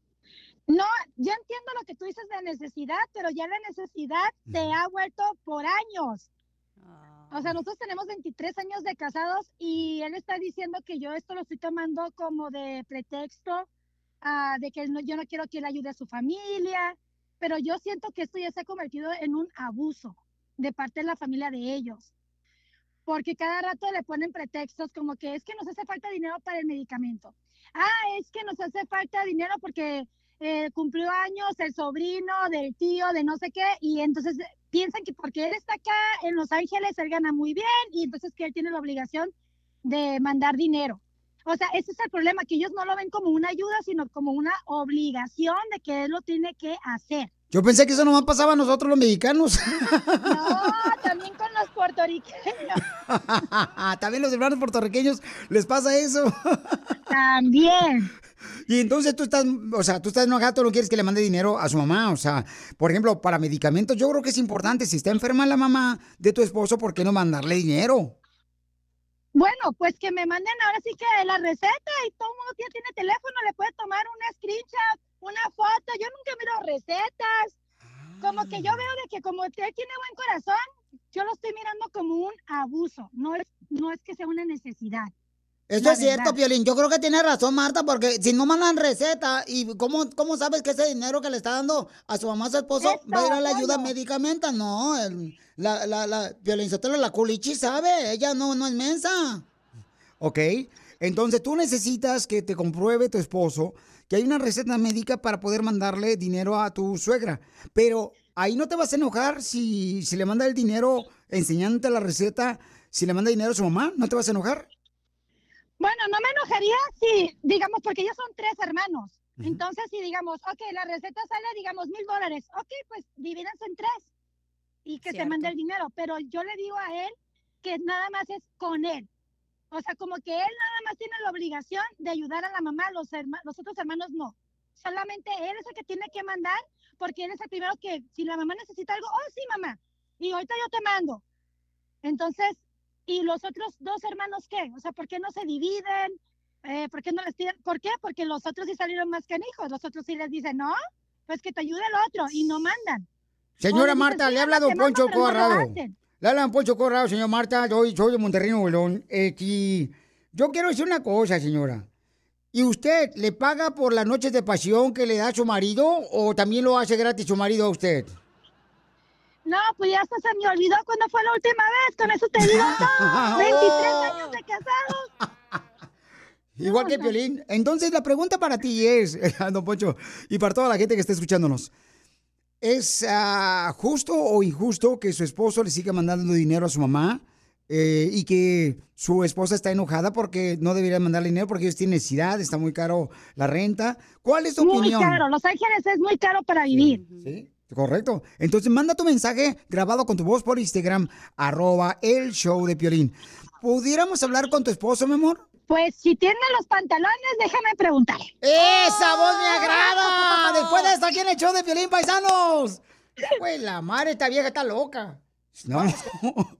no, ya entiendo lo que tú dices de necesidad, pero ya la necesidad te ha vuelto por años. O sea, nosotros tenemos 23 años de casados y él está diciendo que yo esto lo estoy tomando como de pretexto, ah, de que no- yo no quiero que él ayude a su familia, pero yo siento que esto ya se ha convertido en un abuso de parte de la familia de ellos. Porque cada rato le ponen pretextos como que es que nos hace falta dinero para el medicamento. Ah, es que nos hace falta dinero porque eh, cumplió años el sobrino del tío de no sé qué y entonces eh, piensan que porque él está acá en Los Ángeles él gana muy bien y entonces que él tiene la obligación de mandar dinero. O sea, ese es el problema, que ellos no lo ven como una ayuda, sino como una obligación de que él lo tiene que hacer. Yo pensé que eso nomás pasaba a nosotros los mexicanos. No, también con los puertorriqueños. También los hermanos puertorriqueños les pasa eso. También. Y entonces tú estás, o sea, tú estás enojado, tú no quieres que le mande dinero a su mamá. O sea, por ejemplo, para medicamentos, yo creo que es importante. Si está enferma la mamá de tu esposo, ¿por qué no mandarle dinero? Bueno, pues que me manden ahora sí que la receta y todo el mundo ya tiene teléfono, le puede tomar una screenshot, una foto. Yo nunca miro recetas. Como que yo veo de que como él tiene buen corazón, yo lo estoy mirando como un abuso. No es, no es que sea una necesidad. Eso La es cierto. Piolín. Yo creo que tiene razón, Marta, porque si no mandan receta, ¿y cómo, cómo sabes que ese dinero que le está dando a su mamá, a su esposo, Esto, va a ir a la ayuda medicamenta? No, el- la, la, la, Piolín Sotelo, la culichi sabe, ella no, no es mensa. ¿Ok? Entonces tú necesitas que te compruebe tu esposo que hay una receta médica para poder mandarle dinero a tu suegra. Pero ahí no te vas a enojar si, si le manda el dinero enseñándote la receta, si le manda dinero a su mamá, ¿no te vas a enojar? Bueno, no me enojaría si, digamos, porque ellos son tres hermanos. Entonces, si digamos, ok, la receta sale, digamos, mil dólares, ok, pues divídanse en tres y que se Cierto. mande el dinero. Pero yo le digo a él que nada más es con él. O sea, como que él nada más tiene la obligación de ayudar a la mamá, los, herma- los otros hermanos no. Solamente él es el que tiene que mandar, porque él es el primero que, si la mamá necesita algo, oh, sí, mamá, y ahorita yo te mando. Entonces, ¿y los otros dos hermanos qué? O sea, ¿por qué no se dividen? Eh, ¿Por qué no les piden? ¿Por qué? Porque los otros sí salieron más canijos. Los otros sí les dicen, no, pues que te ayude el otro, y no mandan. Señora Marta, le "Sí, ha hablado mamá, te mando, Poncho pero no lo Corrado. hacen". Le hablan Poncho Corrado, señor Marta. Soy, soy de Monterrey, Nuevo. Eh, y yo quiero decir una cosa, señora. ¿Y usted le paga por las noches de pasión que le da su marido o también lo hace gratis su marido a usted? No, pues ya hasta se me olvidó cuándo fue la última vez. Con eso te digo todo. 23 años de casados. Igual que Piolín. Entonces, la pregunta para ti es, don Poncho, y para toda la gente que está escuchándonos, ¿es ah, justo o injusto que su esposo le siga mandando dinero a su mamá eh, y que su esposa está enojada porque no debería mandarle dinero porque ellos tienen necesidad, está muy caro la renta? ¿Cuál es tu Muy opinión? caro. Los Ángeles es muy caro para vivir. Sí, correcto. Entonces manda tu mensaje grabado con tu voz por Instagram, arroba el show de Piolín. ¿Pudiéramos hablar con tu esposo, mi amor? Pues si tiene los pantalones, déjame preguntar. ¡Esa voz me agrada! Después de esto, aquí en el show de Piolín, paisanos. Güey, la madre, esta vieja está loca. No.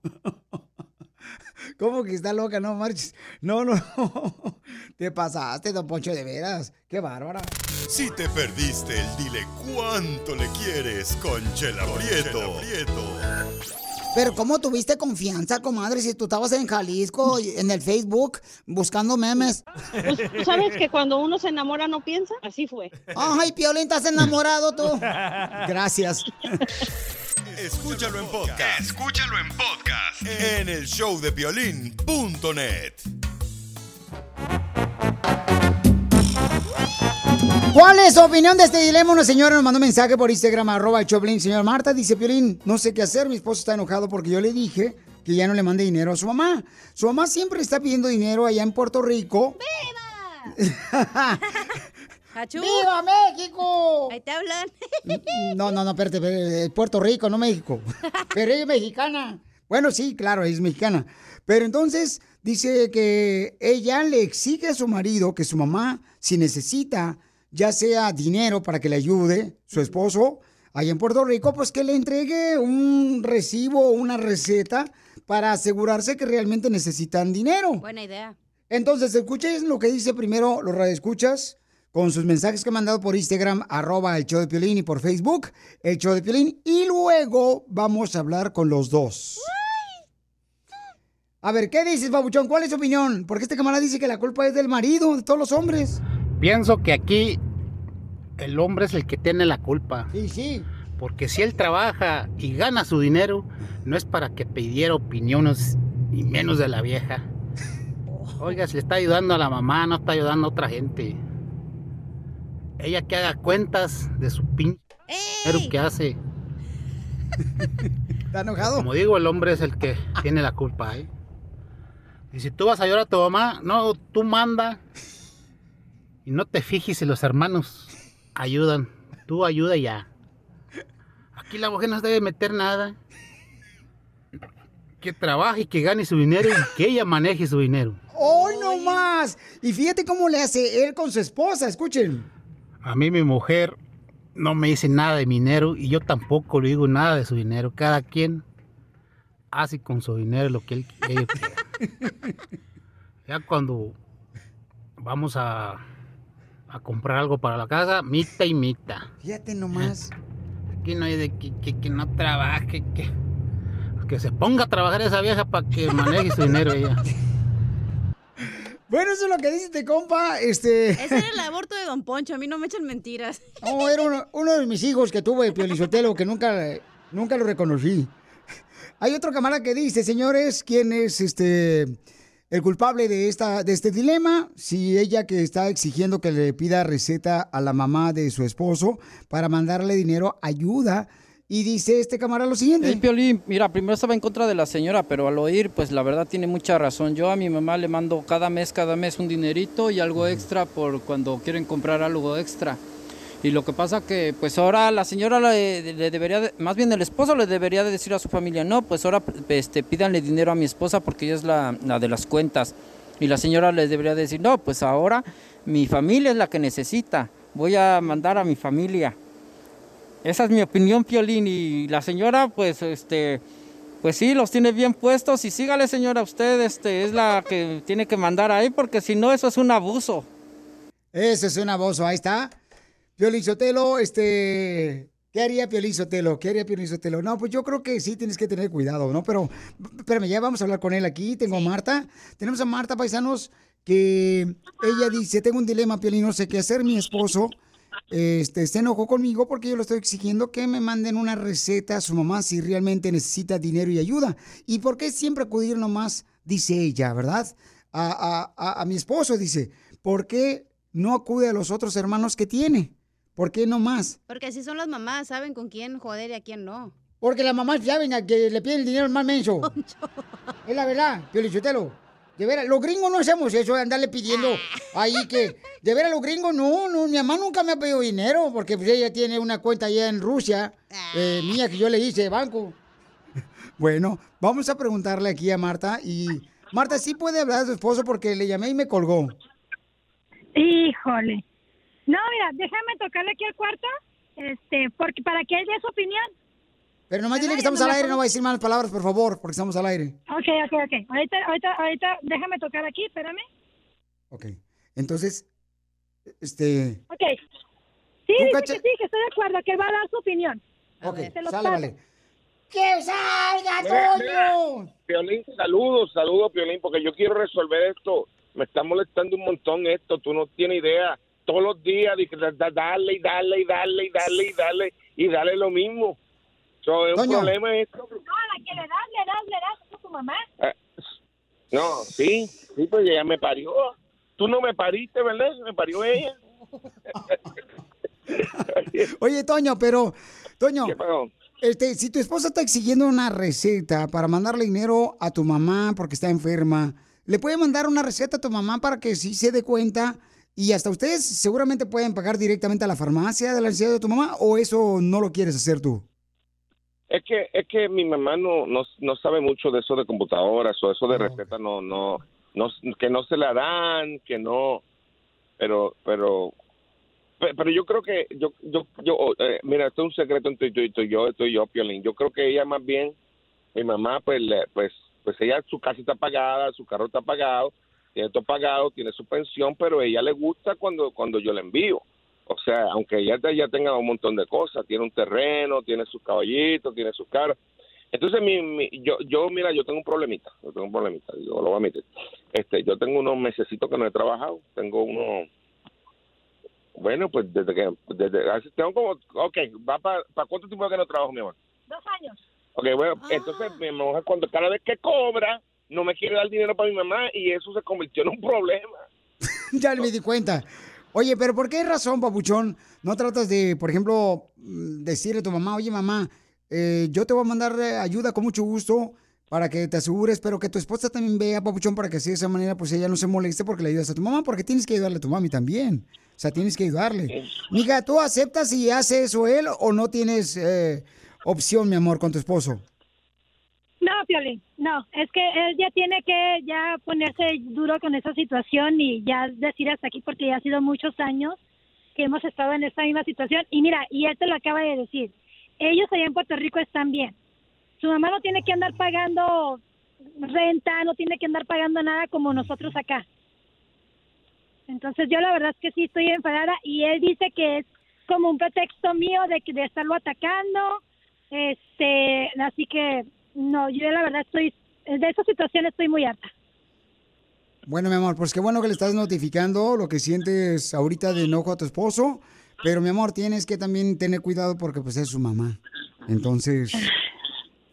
¿Cómo que está loca? No marches. No, no. Te pasaste, don Poncho, de veras. Qué bárbara. Si te perdiste el dile cuánto le quieres con Chela Prieto. Pero ¿cómo tuviste confianza, comadre, si tú estabas en Jalisco, en el Facebook, buscando memes? Pues, ¿tú sabes que cuando uno se enamora no piensa? Así fue. Ay, Piolín, ¿estás enamorado tú? Gracias. Escúchalo en podcast. Escúchalo en podcast. En el showdepiolín.net. ¿Cuál es su opinión de este dilema? Una señora nos mandó un mensaje por Instagram, arroba el Choplin. Señor Marta, dice Piolín, no sé qué hacer, mi esposo está enojado porque yo le dije que ya no le mande dinero a su mamá. Su mamá siempre está pidiendo dinero allá en Puerto Rico. ¡Achú! ¡Viva México! Ahí te hablan. No, no, no, espérate, espérate, es Puerto Rico, no México. Pero ella es mexicana. Bueno, sí, claro, es mexicana. Pero entonces dice que ella le exige a su marido que su mamá, si necesita, ya sea dinero para que le ayude, su esposo, allá en Puerto Rico, pues que le entregue un recibo o una receta para asegurarse que realmente necesitan dinero. Buena idea. Entonces, escuchen lo que dice primero los radioescuchas con sus mensajes que han mandado por Instagram, arroba el show de Piolín y por Facebook, el show de Piolín. Y luego vamos a hablar con los dos. A ver, ¿qué dices, babuchón? ¿Cuál es tu opinión? Porque este camarada dice que la culpa es del marido, de todos los hombres. Pienso que aquí el hombre es el que tiene la culpa. Sí, sí. Porque si él trabaja y gana su dinero, no es para que pidiera opiniones y menos de la vieja. Oiga, si le está ayudando a la mamá, no está ayudando a otra gente. Ella que haga cuentas de su pinche dinero que hace. ¿Está enojado? Como digo, el hombre es el que tiene la culpa, ¿eh? Y si tú vas a ayudar a tu mamá, no, tú manda. Y no te fijes si los hermanos ayudan. Tú ayuda ya. Aquí la mujer no se debe meter nada. Que trabaje y que gane su dinero y que ella maneje su dinero. ¡Hoy no más! Y fíjate cómo le hace él con su esposa, escuchen. A mí mi mujer no me dice nada de mi dinero y yo tampoco le digo nada de su dinero. Cada quien hace con su dinero lo que él ella quiera. Ya cuando vamos a, a comprar algo para la casa, mita y mita. Fíjate nomás. Aquí no hay de que, que- que no trabaje, que, que se ponga a trabajar esa vieja para que maneje su dinero ella. Bueno, eso es lo que dice este compa, este... Ese era el aborto de Don Poncho, a mí no me echan mentiras. No, era uno, uno de mis hijos que tuve, Piolizotelo, que nunca, nunca lo reconocí. Hay otro camarada que dice, señores, ¿quién es este el culpable de esta de este dilema? Si ella que está exigiendo que le pida receta a la mamá de su esposo para mandarle dinero, ayuda. Y dice este camarada lo siguiente. El Piolín, mira, primero estaba en contra de la señora, pero al oír, pues la verdad tiene mucha razón. Yo a mi mamá le mando cada mes, cada mes un dinerito y algo extra por cuando quieren comprar algo extra. Y lo que pasa que, pues ahora la señora le, debería, de- más bien el esposo le debería de decir a su familia, no, pues ahora este, pídanle dinero a mi esposa porque ella es la, la de las cuentas. Y la señora le debería decir, no, pues ahora mi familia es la que necesita. Voy a mandar a mi familia. Esa es mi opinión, Piolín. Y la señora, pues, este, pues sí, los tiene bien puestos. Y sígale, señora, usted, este, es la que tiene que mandar ahí, porque si no, eso es un abuso. Ese es un abuso, ahí está. Piolín Sotelo, este... ¿Qué haría Piolín Sotelo? ¿Qué haría Piolín Sotelo? No, pues yo creo que sí tienes que tener cuidado, ¿no? Pero, espérame, ya vamos a hablar con él aquí. Tengo a Marta. Tenemos a Marta Paisanos que ella dice, tengo un dilema, Piolín, no sé qué hacer. Mi esposo este, se enojó conmigo porque yo le estoy exigiendo que me manden una receta a su mamá si realmente necesita dinero y ayuda. ¿Y por qué siempre acudir nomás, dice ella, ¿verdad? A, a- a- a mi esposo, dice, ¿por qué no acude a los otros hermanos que tiene? ¿Por qué no más? Porque así son las mamás, saben con quién joder y a quién no. Porque las mamás saben a que le piden el dinero al más menso. Es la verdad, Piolichotelo. De veras, los gringos no hacemos eso de andarle pidiendo ahí que... De veras, los gringos no, no, mi mamá nunca me ha pedido dinero porque pues ella tiene una cuenta allá en Rusia, eh, mía que yo le hice de banco. Bueno, vamos a preguntarle aquí a Marta y... Marta, ¿sí puede hablar de su esposo? Porque le llamé y me colgó. Híjole. No, mira, déjame tocarle aquí al cuarto, este, porque para que él dé su opinión. Pero nomás dile que estamos al aire, no va a decir malas palabras, por favor, porque estamos al aire. Ok, ok, ok. Ahorita, ahorita, ahorita, déjame tocar aquí, espérame. Ok. Entonces, este... Ok. Sí, ¿Tú, dice Cacha? que sí, que estoy de acuerdo, que él va a dar su opinión. Ok, sale, vale. ¡Que salga, Toño! Piolín, saludos, saludos, Piolín, porque yo quiero resolver esto. Me está molestando un montón esto, tú no tienes idea. Todos los días, dale y dale y dale y dale y dale y dale lo mismo. So, es un Toño. problema esto. No, la que le das, le das, le das a tu mamá. Eh, No, sí, sí, pues ella me parió. Tú no me pariste, ¿verdad? Me parió ella. Oye, Toño, pero, Toño, ¿Qué pasó? este, si tu esposa está exigiendo una receta para mandarle dinero a tu mamá porque está enferma, ¿le puede mandar una receta a tu mamá para que sí se dé cuenta? Y hasta ustedes seguramente pueden pagar directamente a la farmacia de la necesidad de tu mamá, o eso no lo quieres hacer tú? Es que es que mi mamá no, no, no sabe mucho de eso de computadoras o eso de recetas no, no no que no se la dan, que no pero pero pe- pero yo creo que yo yo yo eh, mira, esto es un secreto entre tú y tú yo, estoy yo Piolín. Yo creo que ella más bien mi mamá pues le- pues pues ella su casa está pagada, su carro está pagado, tiene todo pagado, tiene su pensión, pero a ella le gusta cuando cuando yo le envío. O sea, aunque ella ya tenga un montón de cosas, tiene un terreno, tiene sus caballitos, tiene sus caras, Entonces, mi, mi- yo, yo, mira, yo tengo un problemita, yo tengo un problemita, yo lo voy a admitir. Este, yo tengo unos mesecitos que no he trabajado, tengo uno, bueno, pues desde que, desde, tengo como, ok, va para, ¿para cuánto tiempo que no trabajo, mi amor? Dos años. Ok, bueno, entonces mi mujer cuando cada vez que cobra, no me quiere dar dinero para mi mamá y eso se convirtió en un problema. ya me di cuenta. Oye, pero ¿por qué razón, papuchón, no tratas de, por ejemplo, mm, decirle a tu mamá, oye, mamá, eh, yo te voy a mandar eh, ayuda con mucho gusto para que te asegures, pero que tu esposa también vea, papuchón, para que así de esa manera, pues ella no se moleste porque le ayudas a tu mamá, porque tienes que ayudarle a tu mami también. O sea, tienes que ayudarle. Mija, ¿tú aceptas si hace eso él o no tienes eh, opción, mi amor, con tu esposo? No, Piolín, no, es que él ya tiene que ya ponerse duro con esa situación y ya decir hasta aquí porque ya ha sido muchos años que hemos estado en esta misma situación. Y mira, y él te lo acaba de decir, ellos allá en Puerto Rico están bien, su mamá no tiene que andar pagando renta, no tiene que andar pagando nada como nosotros acá. Entonces yo la verdad es que sí estoy enfadada y él dice que es como un pretexto mío de, de estarlo atacando, este, así que no, yo la verdad estoy, de esa situación estoy muy harta. Bueno, mi amor, pues qué bueno que le estás notificando lo que sientes ahorita de enojo a tu esposo, pero mi amor, tienes que también tener cuidado porque pues es su mamá. Entonces,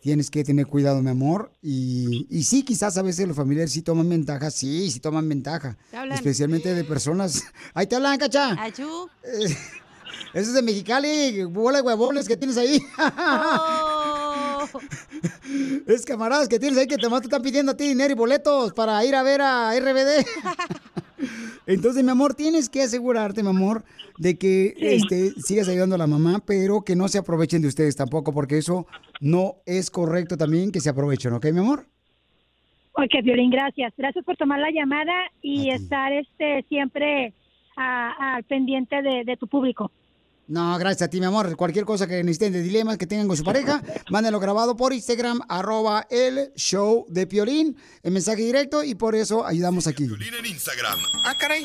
tienes que tener cuidado, mi amor. Y, y sí, quizás a veces los familiares sí toman ventaja, sí, sí toman ventaja. Especialmente de personas. Ahí te hablan, cacha. Achú. Eh, Eso es de Mexicali, bola de huevones que tienes ahí. Es camaradas que tienes ahí que te más te están pidiendo a ti dinero y boletos para ir a ver a RBD. Entonces, mi amor, tienes que asegurarte, mi amor, de que este, sigas ayudando a la mamá, pero que no se aprovechen de ustedes tampoco, porque eso no es correcto también que se aprovechen, ¿ok, mi amor? Ok, Violín, gracias. Gracias por tomar la llamada y estar este siempre a- al pendiente de, de tu público. No, gracias a ti, mi amor. Cualquier cosa que necesiten de dilemas que tengan con su pareja, mándenlo grabado por Instagram, arroba el show de Piolín, el mensaje directo, y por eso ayudamos aquí. en Instagram, Ah, caray.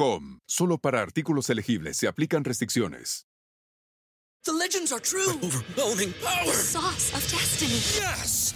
Solo para artículos elegibles se aplican restricciones. The legends are true. overwhelming power! The sauce of destiny. Yes!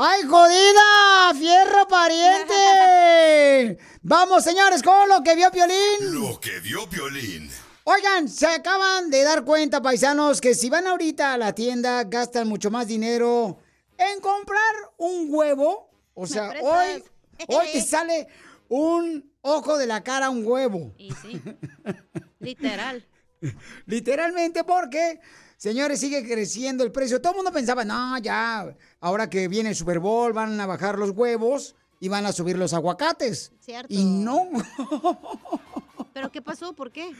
¡Ay, jodida! ¡Fierro pariente! Vamos, señores, con lo que vio Piolín. Lo que vio violín. Oigan, se acaban de dar cuenta, paisanos, que si van ahorita a la tienda, gastan mucho más dinero en comprar un huevo. O sea, hoy, hoy te sale un ojo de la cara un huevo. Y sí, literal. Literalmente porque, señores, sigue creciendo el precio. Todo el mundo pensaba, no, ya, ahora que viene el Super Bowl van a bajar los huevos y van a subir los aguacates. Cierto. Y no. ¿Pero qué pasó? ¿Por qué?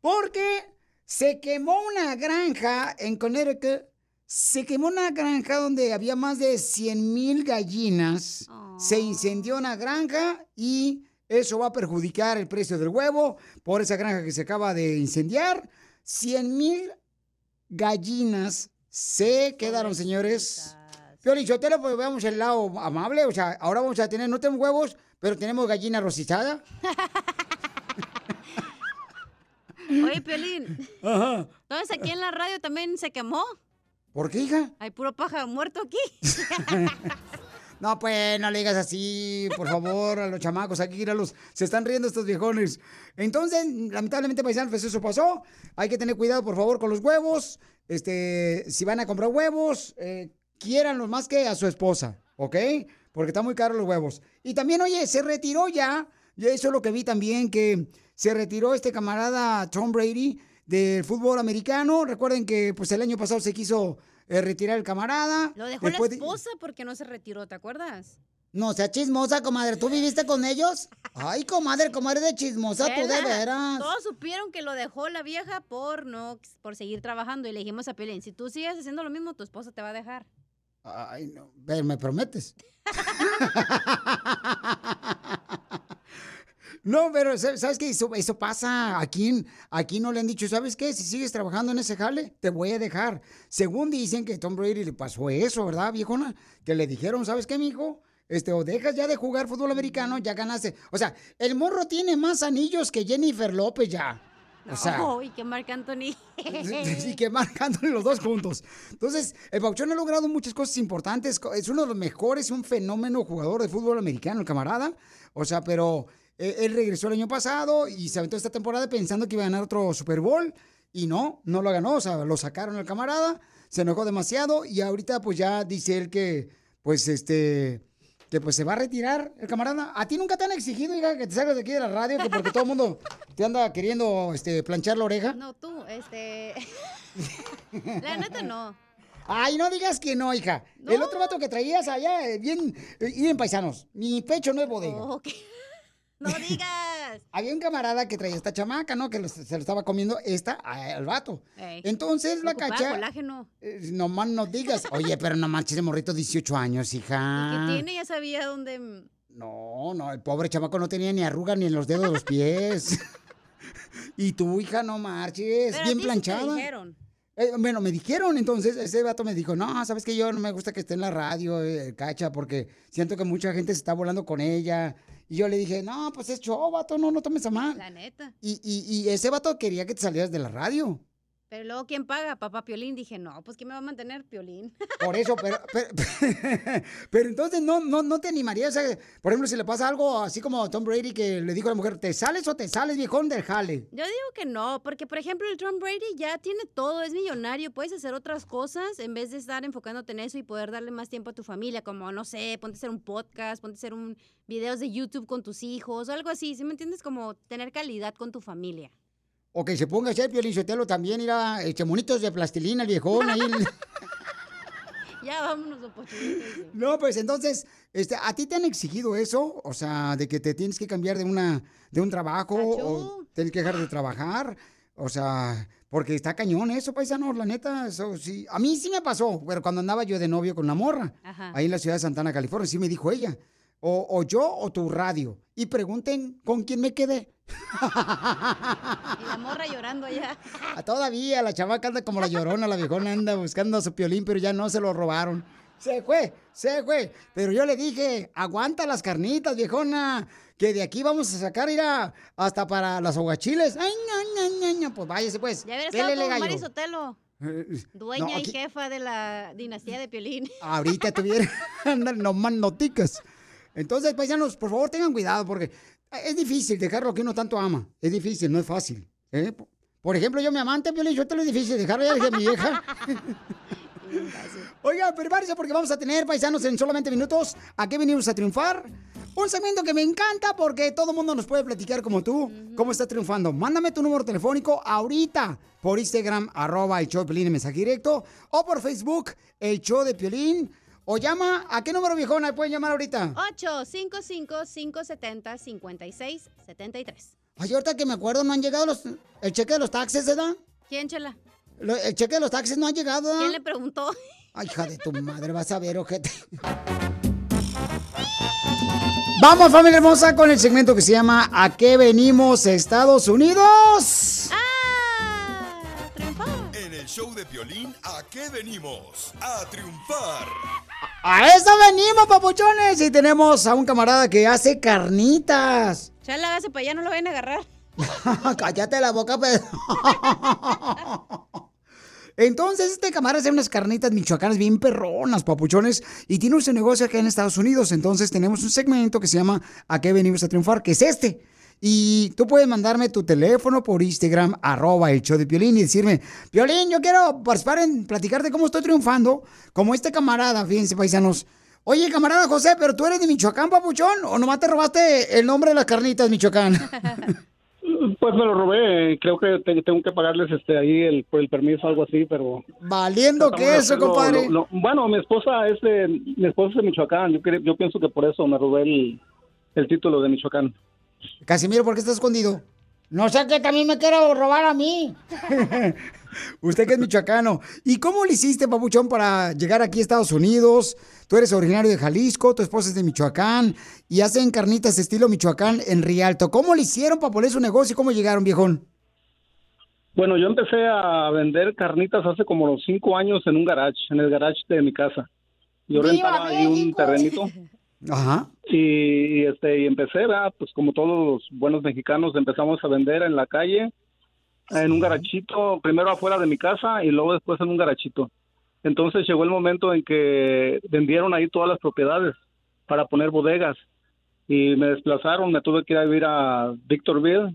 Porque se quemó una granja en Connecticut. Se quemó una granja donde había más de 100 mil gallinas. Se incendió una granja y eso va a perjudicar el precio del huevo por esa granja que se acaba de incendiar. 100 mil gallinas se quedaron, señores. Pioli Chotelo, pues veamos el lado amable. O sea, ahora vamos a tener, no tenemos huevos, pero tenemos gallina rostizada. Oye, Piolín. Ajá. Entonces aquí en la radio también se quemó. ¿Por qué, hija? Hay puro pájaro muerto aquí. No, pues, no le digas así, por favor, a los chamacos aquí, los se están riendo estos viejones. Entonces, lamentablemente, paisanos, pues eso pasó. Hay que tener cuidado, por favor, con los huevos. Este, si van a comprar huevos, eh, quiéranlos más que a su esposa, ¿ok? porque están muy caros los huevos. Y también, oye, se retiró ya, y eso es lo que vi también, que se retiró este camarada Tom Brady del fútbol americano. Recuerden que pues el año pasado se quiso eh, retirar el camarada. Lo dejó Después la de- esposa porque no se retiró, ¿te acuerdas? No, sea chismosa, comadre. ¿Tú viviste con ellos? Ay, comadre, comadre de chismosa, tú de veras. Todos supieron que lo dejó la vieja por no por seguir trabajando y le dijimos a Pelín, si tú sigues haciendo lo mismo, tu esposa te va a dejar. Ay, no. Me prometes. No, pero sa- ¿sabes qué? Eso, eso pasa. Aquí, aquí no le han dicho, ¿sabes qué? Si sigues trabajando en ese jale, te voy a dejar. Según dicen que Tom Brady le pasó eso, ¿verdad, viejona? Que le dijeron, ¿sabes qué, mijo? Este, o dejas ya de jugar fútbol americano, ya ganaste. O sea, el morro tiene más anillos que Jennifer López ya. O sea, y que Marc Anthony. y que marcándole los dos juntos. Entonces, el Pauchón ha logrado muchas cosas importantes. Es uno de los mejores, un fenómeno jugador de fútbol americano, el camarada. O sea, pero eh, él regresó el año pasado y se aventó esta temporada pensando que iba a ganar otro Super Bowl. Y no, no lo ganó. O sea, lo sacaron al camarada, se enojó demasiado y ahorita pues ya dice él que, pues este... Que pues se va a retirar el camarada. ¿A ti nunca te han exigido, hija, que te salgas de aquí de la radio? Que porque todo el mundo te anda queriendo este, planchar la oreja. No, tú, este... la neta no. Ay, no digas que no, hija. El otro vato que traías allá, eh, bien, eh, bien paisanos. Mi pecho no es bodega. No digas. Había un camarada que traía esta chamaca, ¿no? Que lo- se lo estaba comiendo esta al vato. Ey. Entonces la Ocupaba cacha. colágeno. eh, No más no digas. Oye, pero no manches, de morrito 18 años, hija. ¿Qué tiene? Ya sabía dónde... No, no, el pobre chamaco no tenía ni arruga ni en los dedos de los pies. y tu hija no marches, Pero a bien ti sí te planchada. dijeron. Eh, bueno, me dijeron entonces, ese vato me dijo, no, sabes que yo no me gusta que esté en la radio, eh, cacha, porque siento que mucha gente se está volando con ella. Y yo le dije, no, pues es show, vato, no, no tomes a mal. La neta. Y, y, y ese vato quería que te salieras de la radio. Pero luego, ¿quién paga? Papá Piolín. Dije, no, pues ¿quién me va a mantener? Piolín. Por eso, pero, pero, pero entonces no, no, no te animarías, por ejemplo, si le pasa algo así como a Tom Brady que le dijo a la mujer, ¿te sales o te sales, viejón, del jale? Yo digo que no, porque por ejemplo el Tom Brady ya tiene todo, es millonario, puedes hacer otras cosas en vez de estar enfocándote en eso y poder darle más tiempo a tu familia, como no sé, ponte a hacer un podcast, ponte a hacer un videos de YouTube con tus hijos o algo así, ¿sí me entiendes? Como tener calidad con tu familia. O que se ponga a hacer Piolín Sotelo también, ir a monitos de plastilina, el viejón, ahí. Ya vámonos. No, pues entonces, este, ¿a ti te han exigido eso? O sea, de que te tienes que cambiar de una, de un trabajo o tienes que dejar de trabajar. O sea, porque está cañón eso, paisano, la neta, eso sí. A mí sí me pasó, pero cuando andaba yo de novio con una morra, Ajá. ahí en la ciudad de Santana, California, sí me dijo ella, o, o yo o tu radio. Y pregunten con quién me quedé. Y la morra llorando allá. Ah, Todavía la chavaca anda como la llorona, la viejona anda buscando a su piolín, pero ya no se lo robaron. Se fue, se fue. Pero yo le dije, aguanta las carnitas, viejona, que de aquí vamos a sacar, ir hasta para las aguachiles. Ay, no, no, no, pues váyase pues. Ya gallo. Mari Sotelo, Eh, dueña no, y jefa de la dinastía de Piolín. Ahorita tuviera andar no más noticas. Entonces, paisanos, por favor, tengan cuidado porque es difícil dejar lo que uno tanto ama. Es difícil, no es fácil. ¿eh? Por ejemplo, yo mi amante, Piolín, yo te lo es difícil dejarlo ya dije a mi vieja. Oiga, prepárense porque vamos a tener, paisanos, en solamente minutos. ¿A qué venimos a triunfar? Un segmento que me encanta porque todo el mundo nos puede platicar como tú, cómo está triunfando. Mándame tu número telefónico ahorita por Instagram, arroba el show de Piolín en mensaje directo, o por Facebook, el show de Piolín. O llama, ¿a qué número viejona pueden llamar ahorita? 855-570-5673. Ay, ahorita que me acuerdo, no han llegado los, el cheque de los taxes, ¿verdad? ¿Quién, Chela? Lo- el cheque de los taxes no ha llegado, ¿verdad? ¿Quién le preguntó? Ay, hija de tu madre, vas a ver, ojete. Vamos, familia hermosa, con el segmento que se llama ¿A qué venimos, Estados Unidos? En el show de Piolín, ¿a qué venimos? A triunfar. A eso venimos, papuchones. Y tenemos a un camarada que hace carnitas. Chela, hágase para allá, no lo vayan a agarrar. Cállate la boca, Pedro. Entonces, este camarada hace unas carnitas michoacanas bien perronas, papuchones, y tiene un negocio acá en Estados Unidos. Entonces, tenemos un segmento que se llama ¿A qué venimos a triunfar? que es este. Y tú puedes mandarme tu teléfono por Instagram, arroba el show de Piolín, y decirme, Piolín, yo quiero participar en platicarte cómo estoy triunfando, como este camarada, fíjense, paisanos. Oye, camarada José, ¿pero tú eres de Michoacán, papuchón? ¿O nomás te robaste el nombre de las carnitas, Michoacán? Pues me lo robé, creo que te- tengo que pagarles este ahí el, por el permiso, algo así, pero... Valiendo que eso, compadre. lo- lo- bueno, mi esposa es de, mi esposa es de Michoacán, yo, yo pienso que por eso me robé el, el título de Michoacán. Casimiro, ¿por qué está escondido? No sé que también me quiero robar a mí. Usted que es michoacano. ¿Y cómo le hiciste, papuchón, para llegar aquí a Estados Unidos? Tú eres originario de Jalisco, tu esposa es de Michoacán y hacen carnitas estilo Michoacán en Rialto. ¿Cómo le hicieron para poner su negocio y cómo llegaron, viejón? Bueno, yo empecé a vender carnitas hace como los cinco años en un garage, en el garage de mi casa. Yo ¡Viva rentaba ahí un terrenito Ajá. y, y, este y empecé, ¿verdad? pues como todos los buenos mexicanos empezamos a vender en la calle, en un garachito, primero afuera de mi casa y luego después en un garachito. Entonces llegó el momento en que vendieron ahí todas las propiedades para poner bodegas y me desplazaron, me tuve que ir a vivir a Victorville.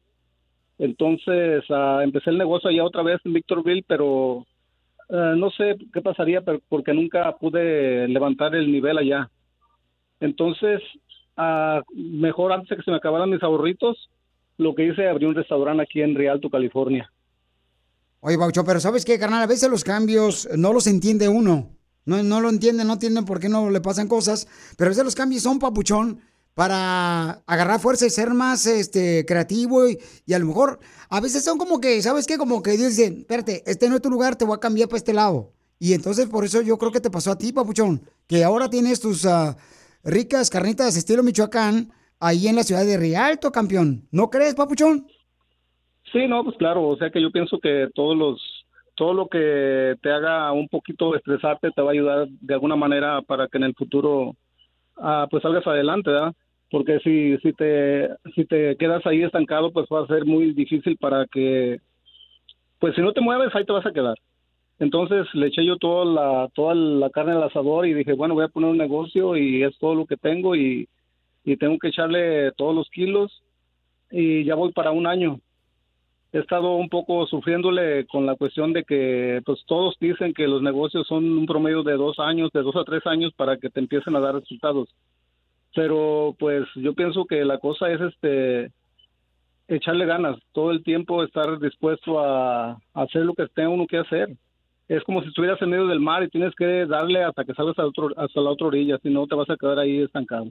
Entonces ah, empecé el negocio allá otra vez en Victorville, pero eh, no sé qué pasaría pero- porque nunca pude levantar el nivel allá. Entonces, ah, mejor antes de que se me acabaran mis ahorritos, lo que hice, abrí un restaurante aquí en Rialto, California. Oye, Baucho, pero ¿sabes qué, carnal? A veces los cambios no los entiende uno. No, no lo entiende, no entienden por qué no le pasan cosas. Pero a veces los cambios son, papuchón, para agarrar fuerza y ser más este, creativo. Y, y a lo mejor, a veces son como que, ¿sabes qué? Como que Dios dice, espérate, este no es tu lugar, te voy a cambiar para este lado. Y entonces por eso yo creo que te pasó a ti, papuchón, que ahora tienes tus ah, ricas carnitas estilo Michoacán ahí en la ciudad de Rialto, campeón. ¿No crees, papuchón? Sí, no, pues claro, o sea que yo pienso que todos los todo lo que te haga un poquito estresarte te va a ayudar de alguna manera para que en el futuro ah, pues salgas adelante, ¿verdad? Porque si si te si te quedas ahí estancado, pues va a ser muy difícil para que pues si no te mueves ahí te vas a quedar. Entonces le eché yo toda la toda la carne al asador y dije, bueno, voy a poner un negocio y es todo lo que tengo y y tengo que echarle todos los kilos y ya voy para un año he estado un poco sufriéndole con la cuestión de que pues todos dicen que los negocios son un promedio de dos años, de dos a tres años para que te empiecen a dar resultados. Pero pues yo pienso que la cosa es este echarle ganas, todo el tiempo estar dispuesto a, a hacer lo que tenga uno que hacer. Es como si estuvieras en medio del mar y tienes que darle hasta que salgas otro, hasta la otra orilla, si no te vas a quedar ahí estancado.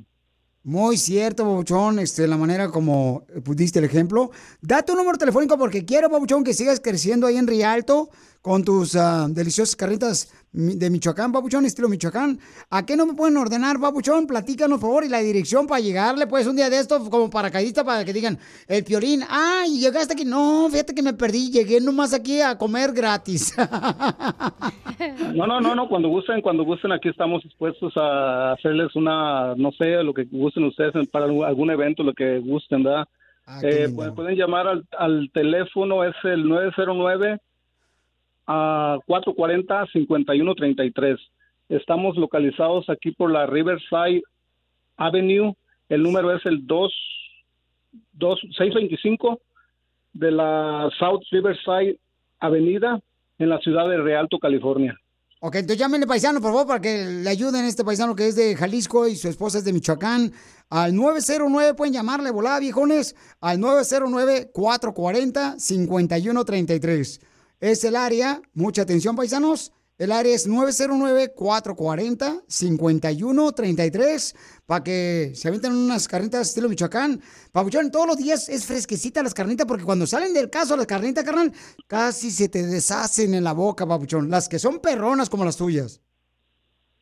Muy cierto, Babuchón, este, la manera como eh, diste el ejemplo. Da tu número telefónico porque quiero, Babuchón, que sigas creciendo ahí en Rialto con tus ah, deliciosas carritas mi- de Michoacán, Babuchón, estilo Michoacán. ¿A qué no me pueden ordenar, Babuchón? Platícanos, por favor, y la dirección para llegarle, pues, un día de esto, como paracaidista, para que digan, el Piolín, ah, y llegaste aquí. No, fíjate que me perdí, llegué nomás aquí a comer gratis. No, no, no, no, cuando gusten, cuando gusten, aquí estamos dispuestos a hacerles una, no sé, lo que gusten ustedes para algún evento, lo que gusten, ¿verdad? qué Eh, lindo. pu- pueden llamar al, al teléfono, es el 909 a 440-5133. Estamos localizados aquí por la Riverside Avenue. El número es el 2, 2 625 de la South Riverside Avenida en la ciudad de Rialto, California. Ok, entonces llámenle paisano, por favor, para que le ayuden a este paisano que es de Jalisco y su esposa es de Michoacán. Al 909, pueden llamarle, volada, viejones, al 909-440-5133. Es el área, mucha atención, paisanos. El área es 909-440-5133 para que se avienten unas carnitas estilo Michoacán. Pabuchón, todos los días es fresquecita las carnitas porque cuando salen del caso las carnitas, carnal, casi se te deshacen en la boca, papuchón. Las que son perronas como las tuyas.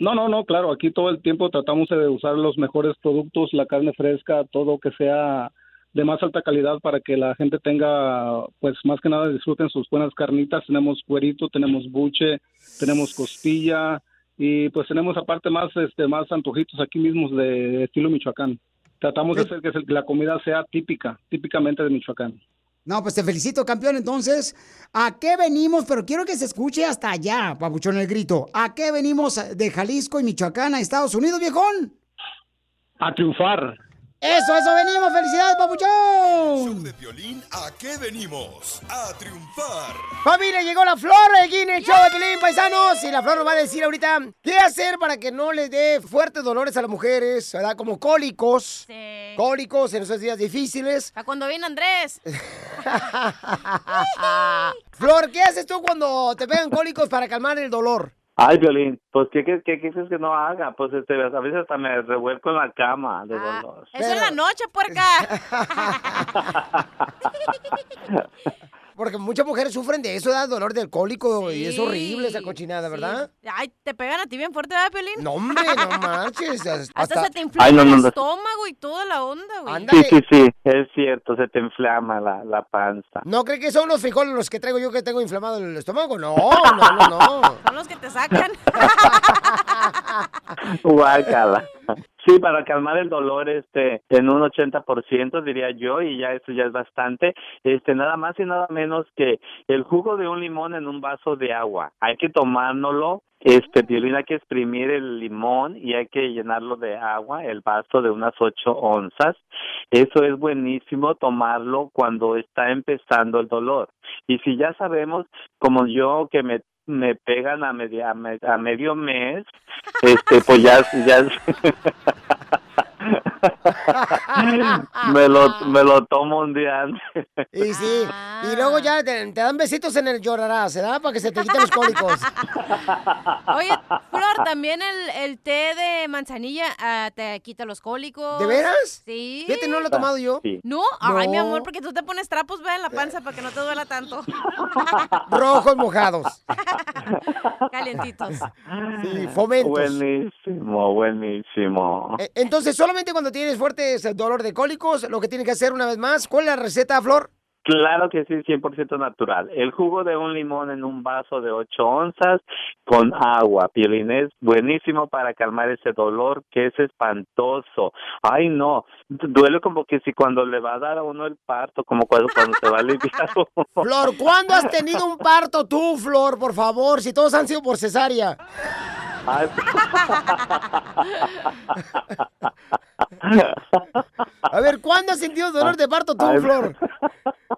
No, no, no, claro, aquí todo el tiempo tratamos de usar los mejores productos, la carne fresca, todo que sea de más alta calidad para que la gente tenga, pues más que nada disfruten sus buenas carnitas. Tenemos cuerito, tenemos buche, tenemos costilla y pues tenemos aparte más, este, más antojitos aquí mismos de estilo Michoacán. Tratamos de hacer que la comida sea típica, típicamente de Michoacán. No, pues te felicito, campeón. Entonces, ¿a qué venimos? Pero quiero que se escuche hasta allá, papuchón, el grito. ¿A qué venimos de Jalisco y Michoacán a Estados Unidos, viejón? A triunfar. Eso, eso venimos. ¡Felicidades, papuchón! De violín, ¿a qué venimos? A triunfar. Familia, llegó la flor aquí en el show de Pelín, paisanos. Y la flor nos va a decir ahorita qué hacer para que no les dé fuertes dolores a las mujeres, ¿verdad? Como cólicos. Sí. Cólicos en esos días difíciles. A cuando viene Andrés. Flor, ¿qué haces tú cuando te pegan cólicos para calmar el dolor? Ay, Violín, pues ¿qué, qué, qué quieres que no haga? Pues este, a veces hasta me revuelco en la cama de dolor. Eso en la noche, puerca. Porque muchas mujeres sufren de eso, da dolor del cólico y es horrible esa cochinada, ¿verdad? Ay, te pegan a ti bien fuerte, ¿verdad, Piolín? No, hombre, no marches. Hasta, Hasta se te inflama Ay, no, no, el estómago y toda la onda, güey. Sí, sí, sí, es cierto, se te inflama la, la panza. ¿No cree que son los frijoles los que traigo yo que tengo inflamado el estómago? No, no, no, no. Son los que te sacan. Guácala. Sí, para calmar el dolor, este, en un 80% diría yo, y ya eso ya es bastante, este, nada más y nada menos que el jugo de un limón en un vaso de agua. Hay que tomárnoslo, este, Piolín, hay que exprimir el limón y hay que llenarlo de agua, el vaso de unas 8 onzas. Eso es buenísimo tomarlo cuando está empezando el dolor. Y si ya sabemos, como yo, que me me pegan a media, a, me- a medio mes, este, pues ya, ya me lo, me lo tomo un día antes. Y sí, y luego ya te, te dan besitos en el llorarás, ¿verdad? Para que se te quiten los cólicos. Oye, Flor, también el, el té de manzanilla ah, te quita los cólicos. ¿De veras? Sí. Fíjate, no lo he tomado yo. Sí. ¿No? Ay, No. mi amor, porque tú te pones trapos, ve en la panza para que no te duela tanto. Rojos mojados. Calientitos. Sí, fomentos. Buenísimo, buenísimo. Eh, Entonces, solamente cuando tienes fuertes dolor de cólicos, lo que tienes que hacer una vez más, ¿cuál es la receta, Flor? Claro que sí, 100% natural. El jugo de un limón en un vaso de 8 onzas con agua. Piolín es buenísimo para calmar ese dolor que es espantoso. Ay, no, duele como que si cuando le va a dar a uno el parto, como cuando, cuando se va a aliviar. Flor, ¿cuándo has tenido un parto tú, Flor? Por favor, si todos han sido por cesárea. A ver, ¿cuándo has sentido dolor de parto tú, Flor?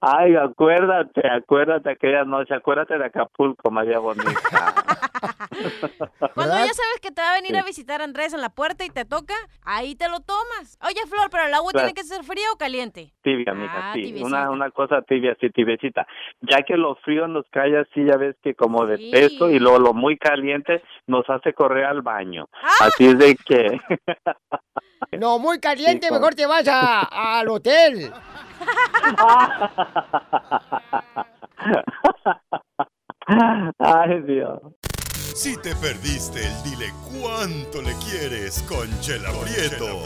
Ay, acuérdate, acuérdate aquella noche, acuérdate de Acapulco, María Bonita. Cuando ya sabes que te va a venir a visitar Andrés en la puerta y te toca, ahí te lo tomas. Oye, Flor, pero el agua Claro. tiene que ser fría o caliente. Tibia, mija, Ah, sí, tibiecita. una, una cosa tibia, sí, tibiecita. Ya que lo frío nos cae así, ya ves que como de peso y luego lo muy caliente nos hace correr al baño. Ah. Así es de que... No, muy caliente, Sí, mejor te vas a- al hotel. Ay, Dios. Si te perdiste el dile cuánto le quieres con Chela Prieto.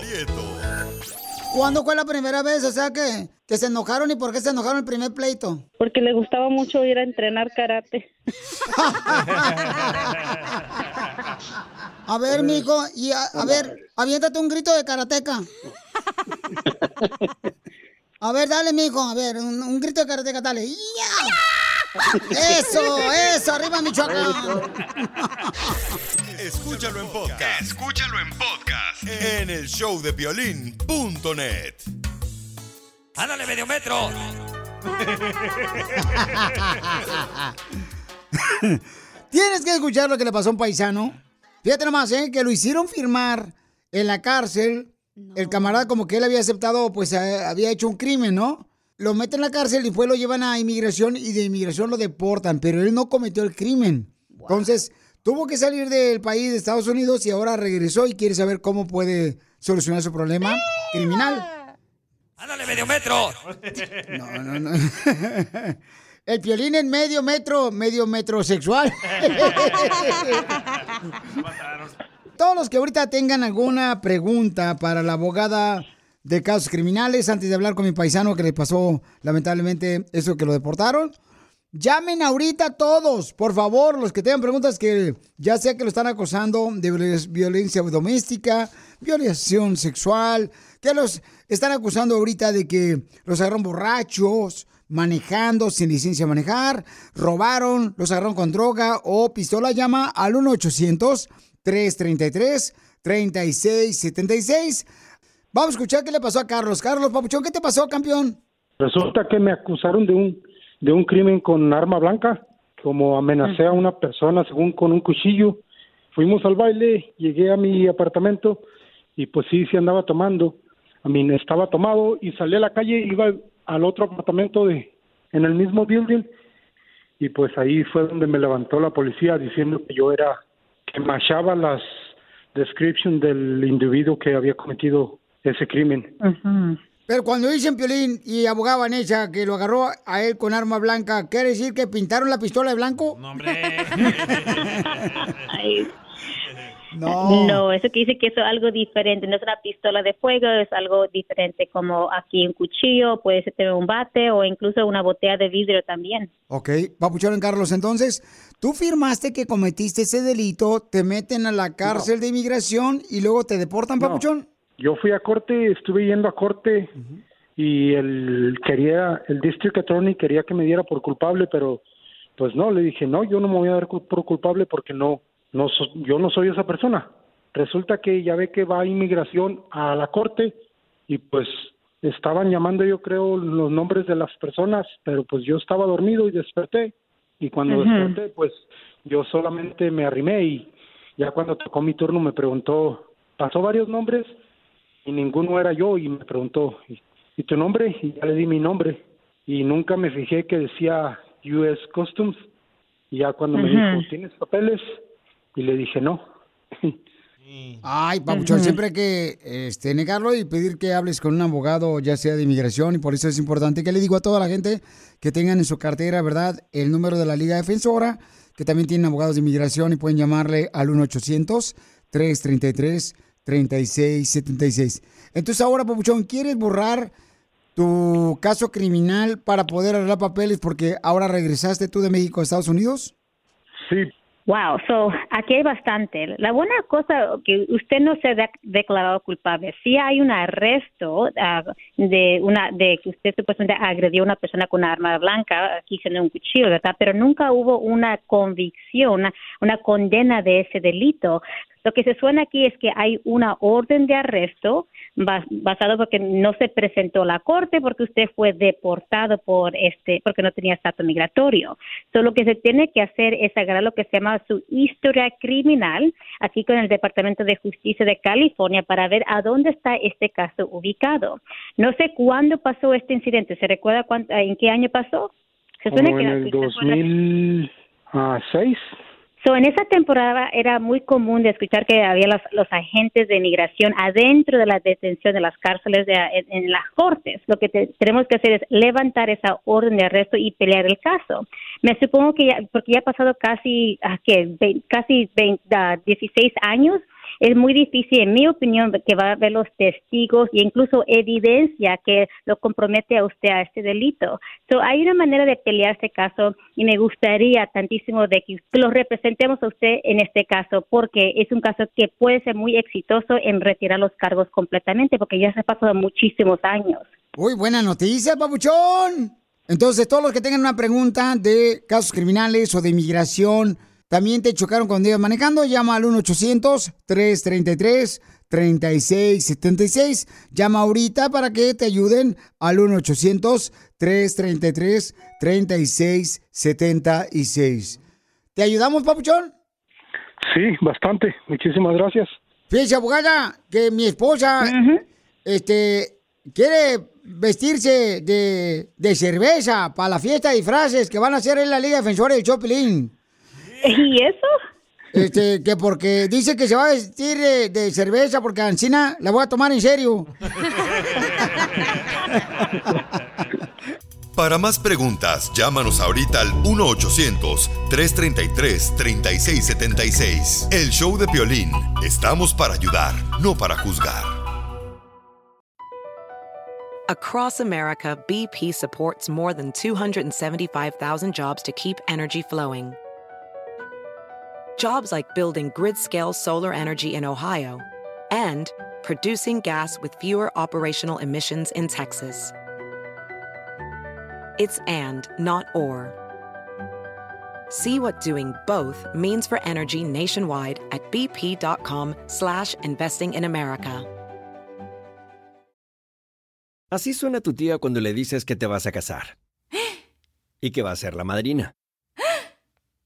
¿Cuándo fue la primera vez? O sea, que, que se enojaron y por qué se enojaron el primer pleito. Porque le gustaba mucho ir a entrenar karate. A ver, mijo, y a, a ver, aviéntate un grito de karateca. A ver, dale, mijo, a ver, un, un grito de karateca, dale. ¡Ya! Eso, eso, arriba Michoacán. Escúchalo en podcast. Escúchalo en podcast. En el show de violín.net. ¡Ándale, medio metro! Tienes que escuchar lo que le pasó a un paisano. Fíjate nomás, ¿eh? Que lo hicieron firmar en la cárcel. El camarada como que él había aceptado, pues eh, había hecho un crimen, ¿no? Lo meten en la cárcel y después lo llevan a inmigración y de inmigración lo deportan, pero él no cometió el crimen. Entonces, tuvo que salir del país de Estados Unidos y ahora regresó y quiere saber cómo puede solucionar su problema criminal. ¡Ándale, medio metro! No, no, no. El violín en medio metro, medio metrosexual. Todos los que ahorita tengan alguna pregunta para la abogada de casos criminales, antes de hablar con mi paisano que le pasó lamentablemente eso que lo deportaron, llamen ahorita todos, por favor, los que tengan preguntas que ya sea que lo están acosando de violen- violencia doméstica, violación sexual, que los están acusando ahorita de que los agarraron borrachos, manejando sin licencia de manejar, robaron, los agarraron con droga o pistola, llama al 1 800 1-800-333-3676. Vamos a escuchar qué le pasó a Carlos. Carlos, papuchón, ¿qué te pasó, campeón? Resulta que me acusaron de un de un crimen con arma blanca, como amenacé a una persona según con un cuchillo. Fuimos al baile, llegué a mi apartamento y pues sí, sí andaba tomando. A mí estaba tomado y salí a la calle, iba al otro apartamento de en el mismo building y pues ahí fue donde me levantó la policía diciendo que yo era que machaba las description del individuo que había cometido ese crimen. Pero cuando dicen Piolín y abogada Vanessa que lo agarró a él con arma blanca, ¿quiere decir que pintaron la pistola de blanco? No, Ay, No. No, eso que dice que eso es algo diferente, no es una pistola de fuego, es algo diferente, como aquí un cuchillo, puede ser un bate o incluso una botella de vidrio también. Ok, Papuchón Carlos, entonces, tú firmaste que cometiste ese delito, te meten a la cárcel de inmigración y luego te deportan, No. Papuchón. Yo fui a corte, estuve yendo a corte y el quería el district attorney quería que me diera por culpable, pero pues no, le dije, "No, yo no me voy a dar por culpable porque no no so- yo no soy esa persona." Resulta que ya ve que va a inmigración a la corte y pues estaban llamando yo creo los nombres de las personas, pero pues yo estaba dormido y desperté y cuando desperté pues yo solamente me arrimé y ya cuando tocó mi turno me preguntó, pasó varios nombres y ninguno era yo y me preguntó, ¿y, y tu nombre? Y ya le di mi nombre y nunca me fijé que decía US Customs y ya cuando me dijo, ¿tienes papeles? Y le dije, no. Ay, Papuchón, siempre hay que este, negarlo y pedir que hables con un abogado, ya sea de inmigración, y por eso es importante que le digo a toda la gente que tengan en su cartera, ¿verdad?, el número de la Liga Defensora, que también tienen abogados de inmigración y pueden llamarle al 1-800-333-3676. Entonces ahora, Papuchón, ¿quieres borrar tu caso criminal para poder arreglar papeles porque ahora regresaste tú de México a Estados Unidos? Sí. Wow, so aquí hay bastante. La buena cosa que usted no se ha de- declarado culpable. Sí hay un arresto ah, de una de que usted supuestamente agredió a una persona con una arma blanca, aquí siendo un cuchillo, ¿verdad? Pero nunca hubo una convicción, una condena de ese delito. Lo que se suena aquí es que hay una orden de arresto bas- basado porque no se presentó a la corte porque usted fue deportado por este porque no tenía estatus migratorio. So, lo que se tiene que hacer es agarrar lo que se llama su historia criminal aquí con el Departamento de Justicia de California para ver a dónde está este caso ubicado. No sé cuándo pasó este incidente. ¿Se recuerda cuán- en qué año pasó? Se supone Como que en el usted fue la- 2006. So, en esa temporada era muy común de escuchar que había los, los agentes de migración adentro de la detención de las cárceles de, en, las cortes. Lo que te- tenemos que hacer es levantar esa orden de arresto y pelear el caso. Me supongo que ya, porque ya ha pasado casi, ah, ¿qué? Casi 20, ah, 16 años, es muy difícil, en mi opinión, que va a haber los testigos e incluso evidencia que lo compromete a usted a este delito. So, hay una manera de pelear este caso y me gustaría tantísimo de que lo representemos a usted en este caso porque es un caso que puede ser muy exitoso en retirar los cargos completamente porque ya se ha pasado muchísimos años. Uy, buena noticia, papuchón. Entonces, todos los que tengan una pregunta de casos criminales o de inmigración, también te chocaron cuando ibas manejando, llama al 1-800-333-3676. Llama ahorita para que te ayuden al 1-800-333-3676. ¿Te ayudamos, papuchón? Sí, bastante. Muchísimas gracias. Fíjese, abogada, que mi esposa, este, quiere vestirse de, de cerveza para la fiesta de disfraces que van a hacer en la Liga Defensora del Chopelín. ¿Y eso? Este, que porque dice que se va a vestir de, de cerveza porque a Ancina la voy a tomar en serio. Para más preguntas, llámanos ahorita al 1-800-333-3676. El show de Piolín. Estamos para ayudar, no para juzgar. Across America, BP supports more than 275,000 jobs to keep energy flowing. Jobs like building grid scale solar energy in Ohio and producing gas with fewer operational emissions in Texas. It's and, not or. See what doing both means for energy nationwide at bp.com slash investing in America. Así suena tu tía cuando le dices que te vas a casar. Y que va a ser la madrina.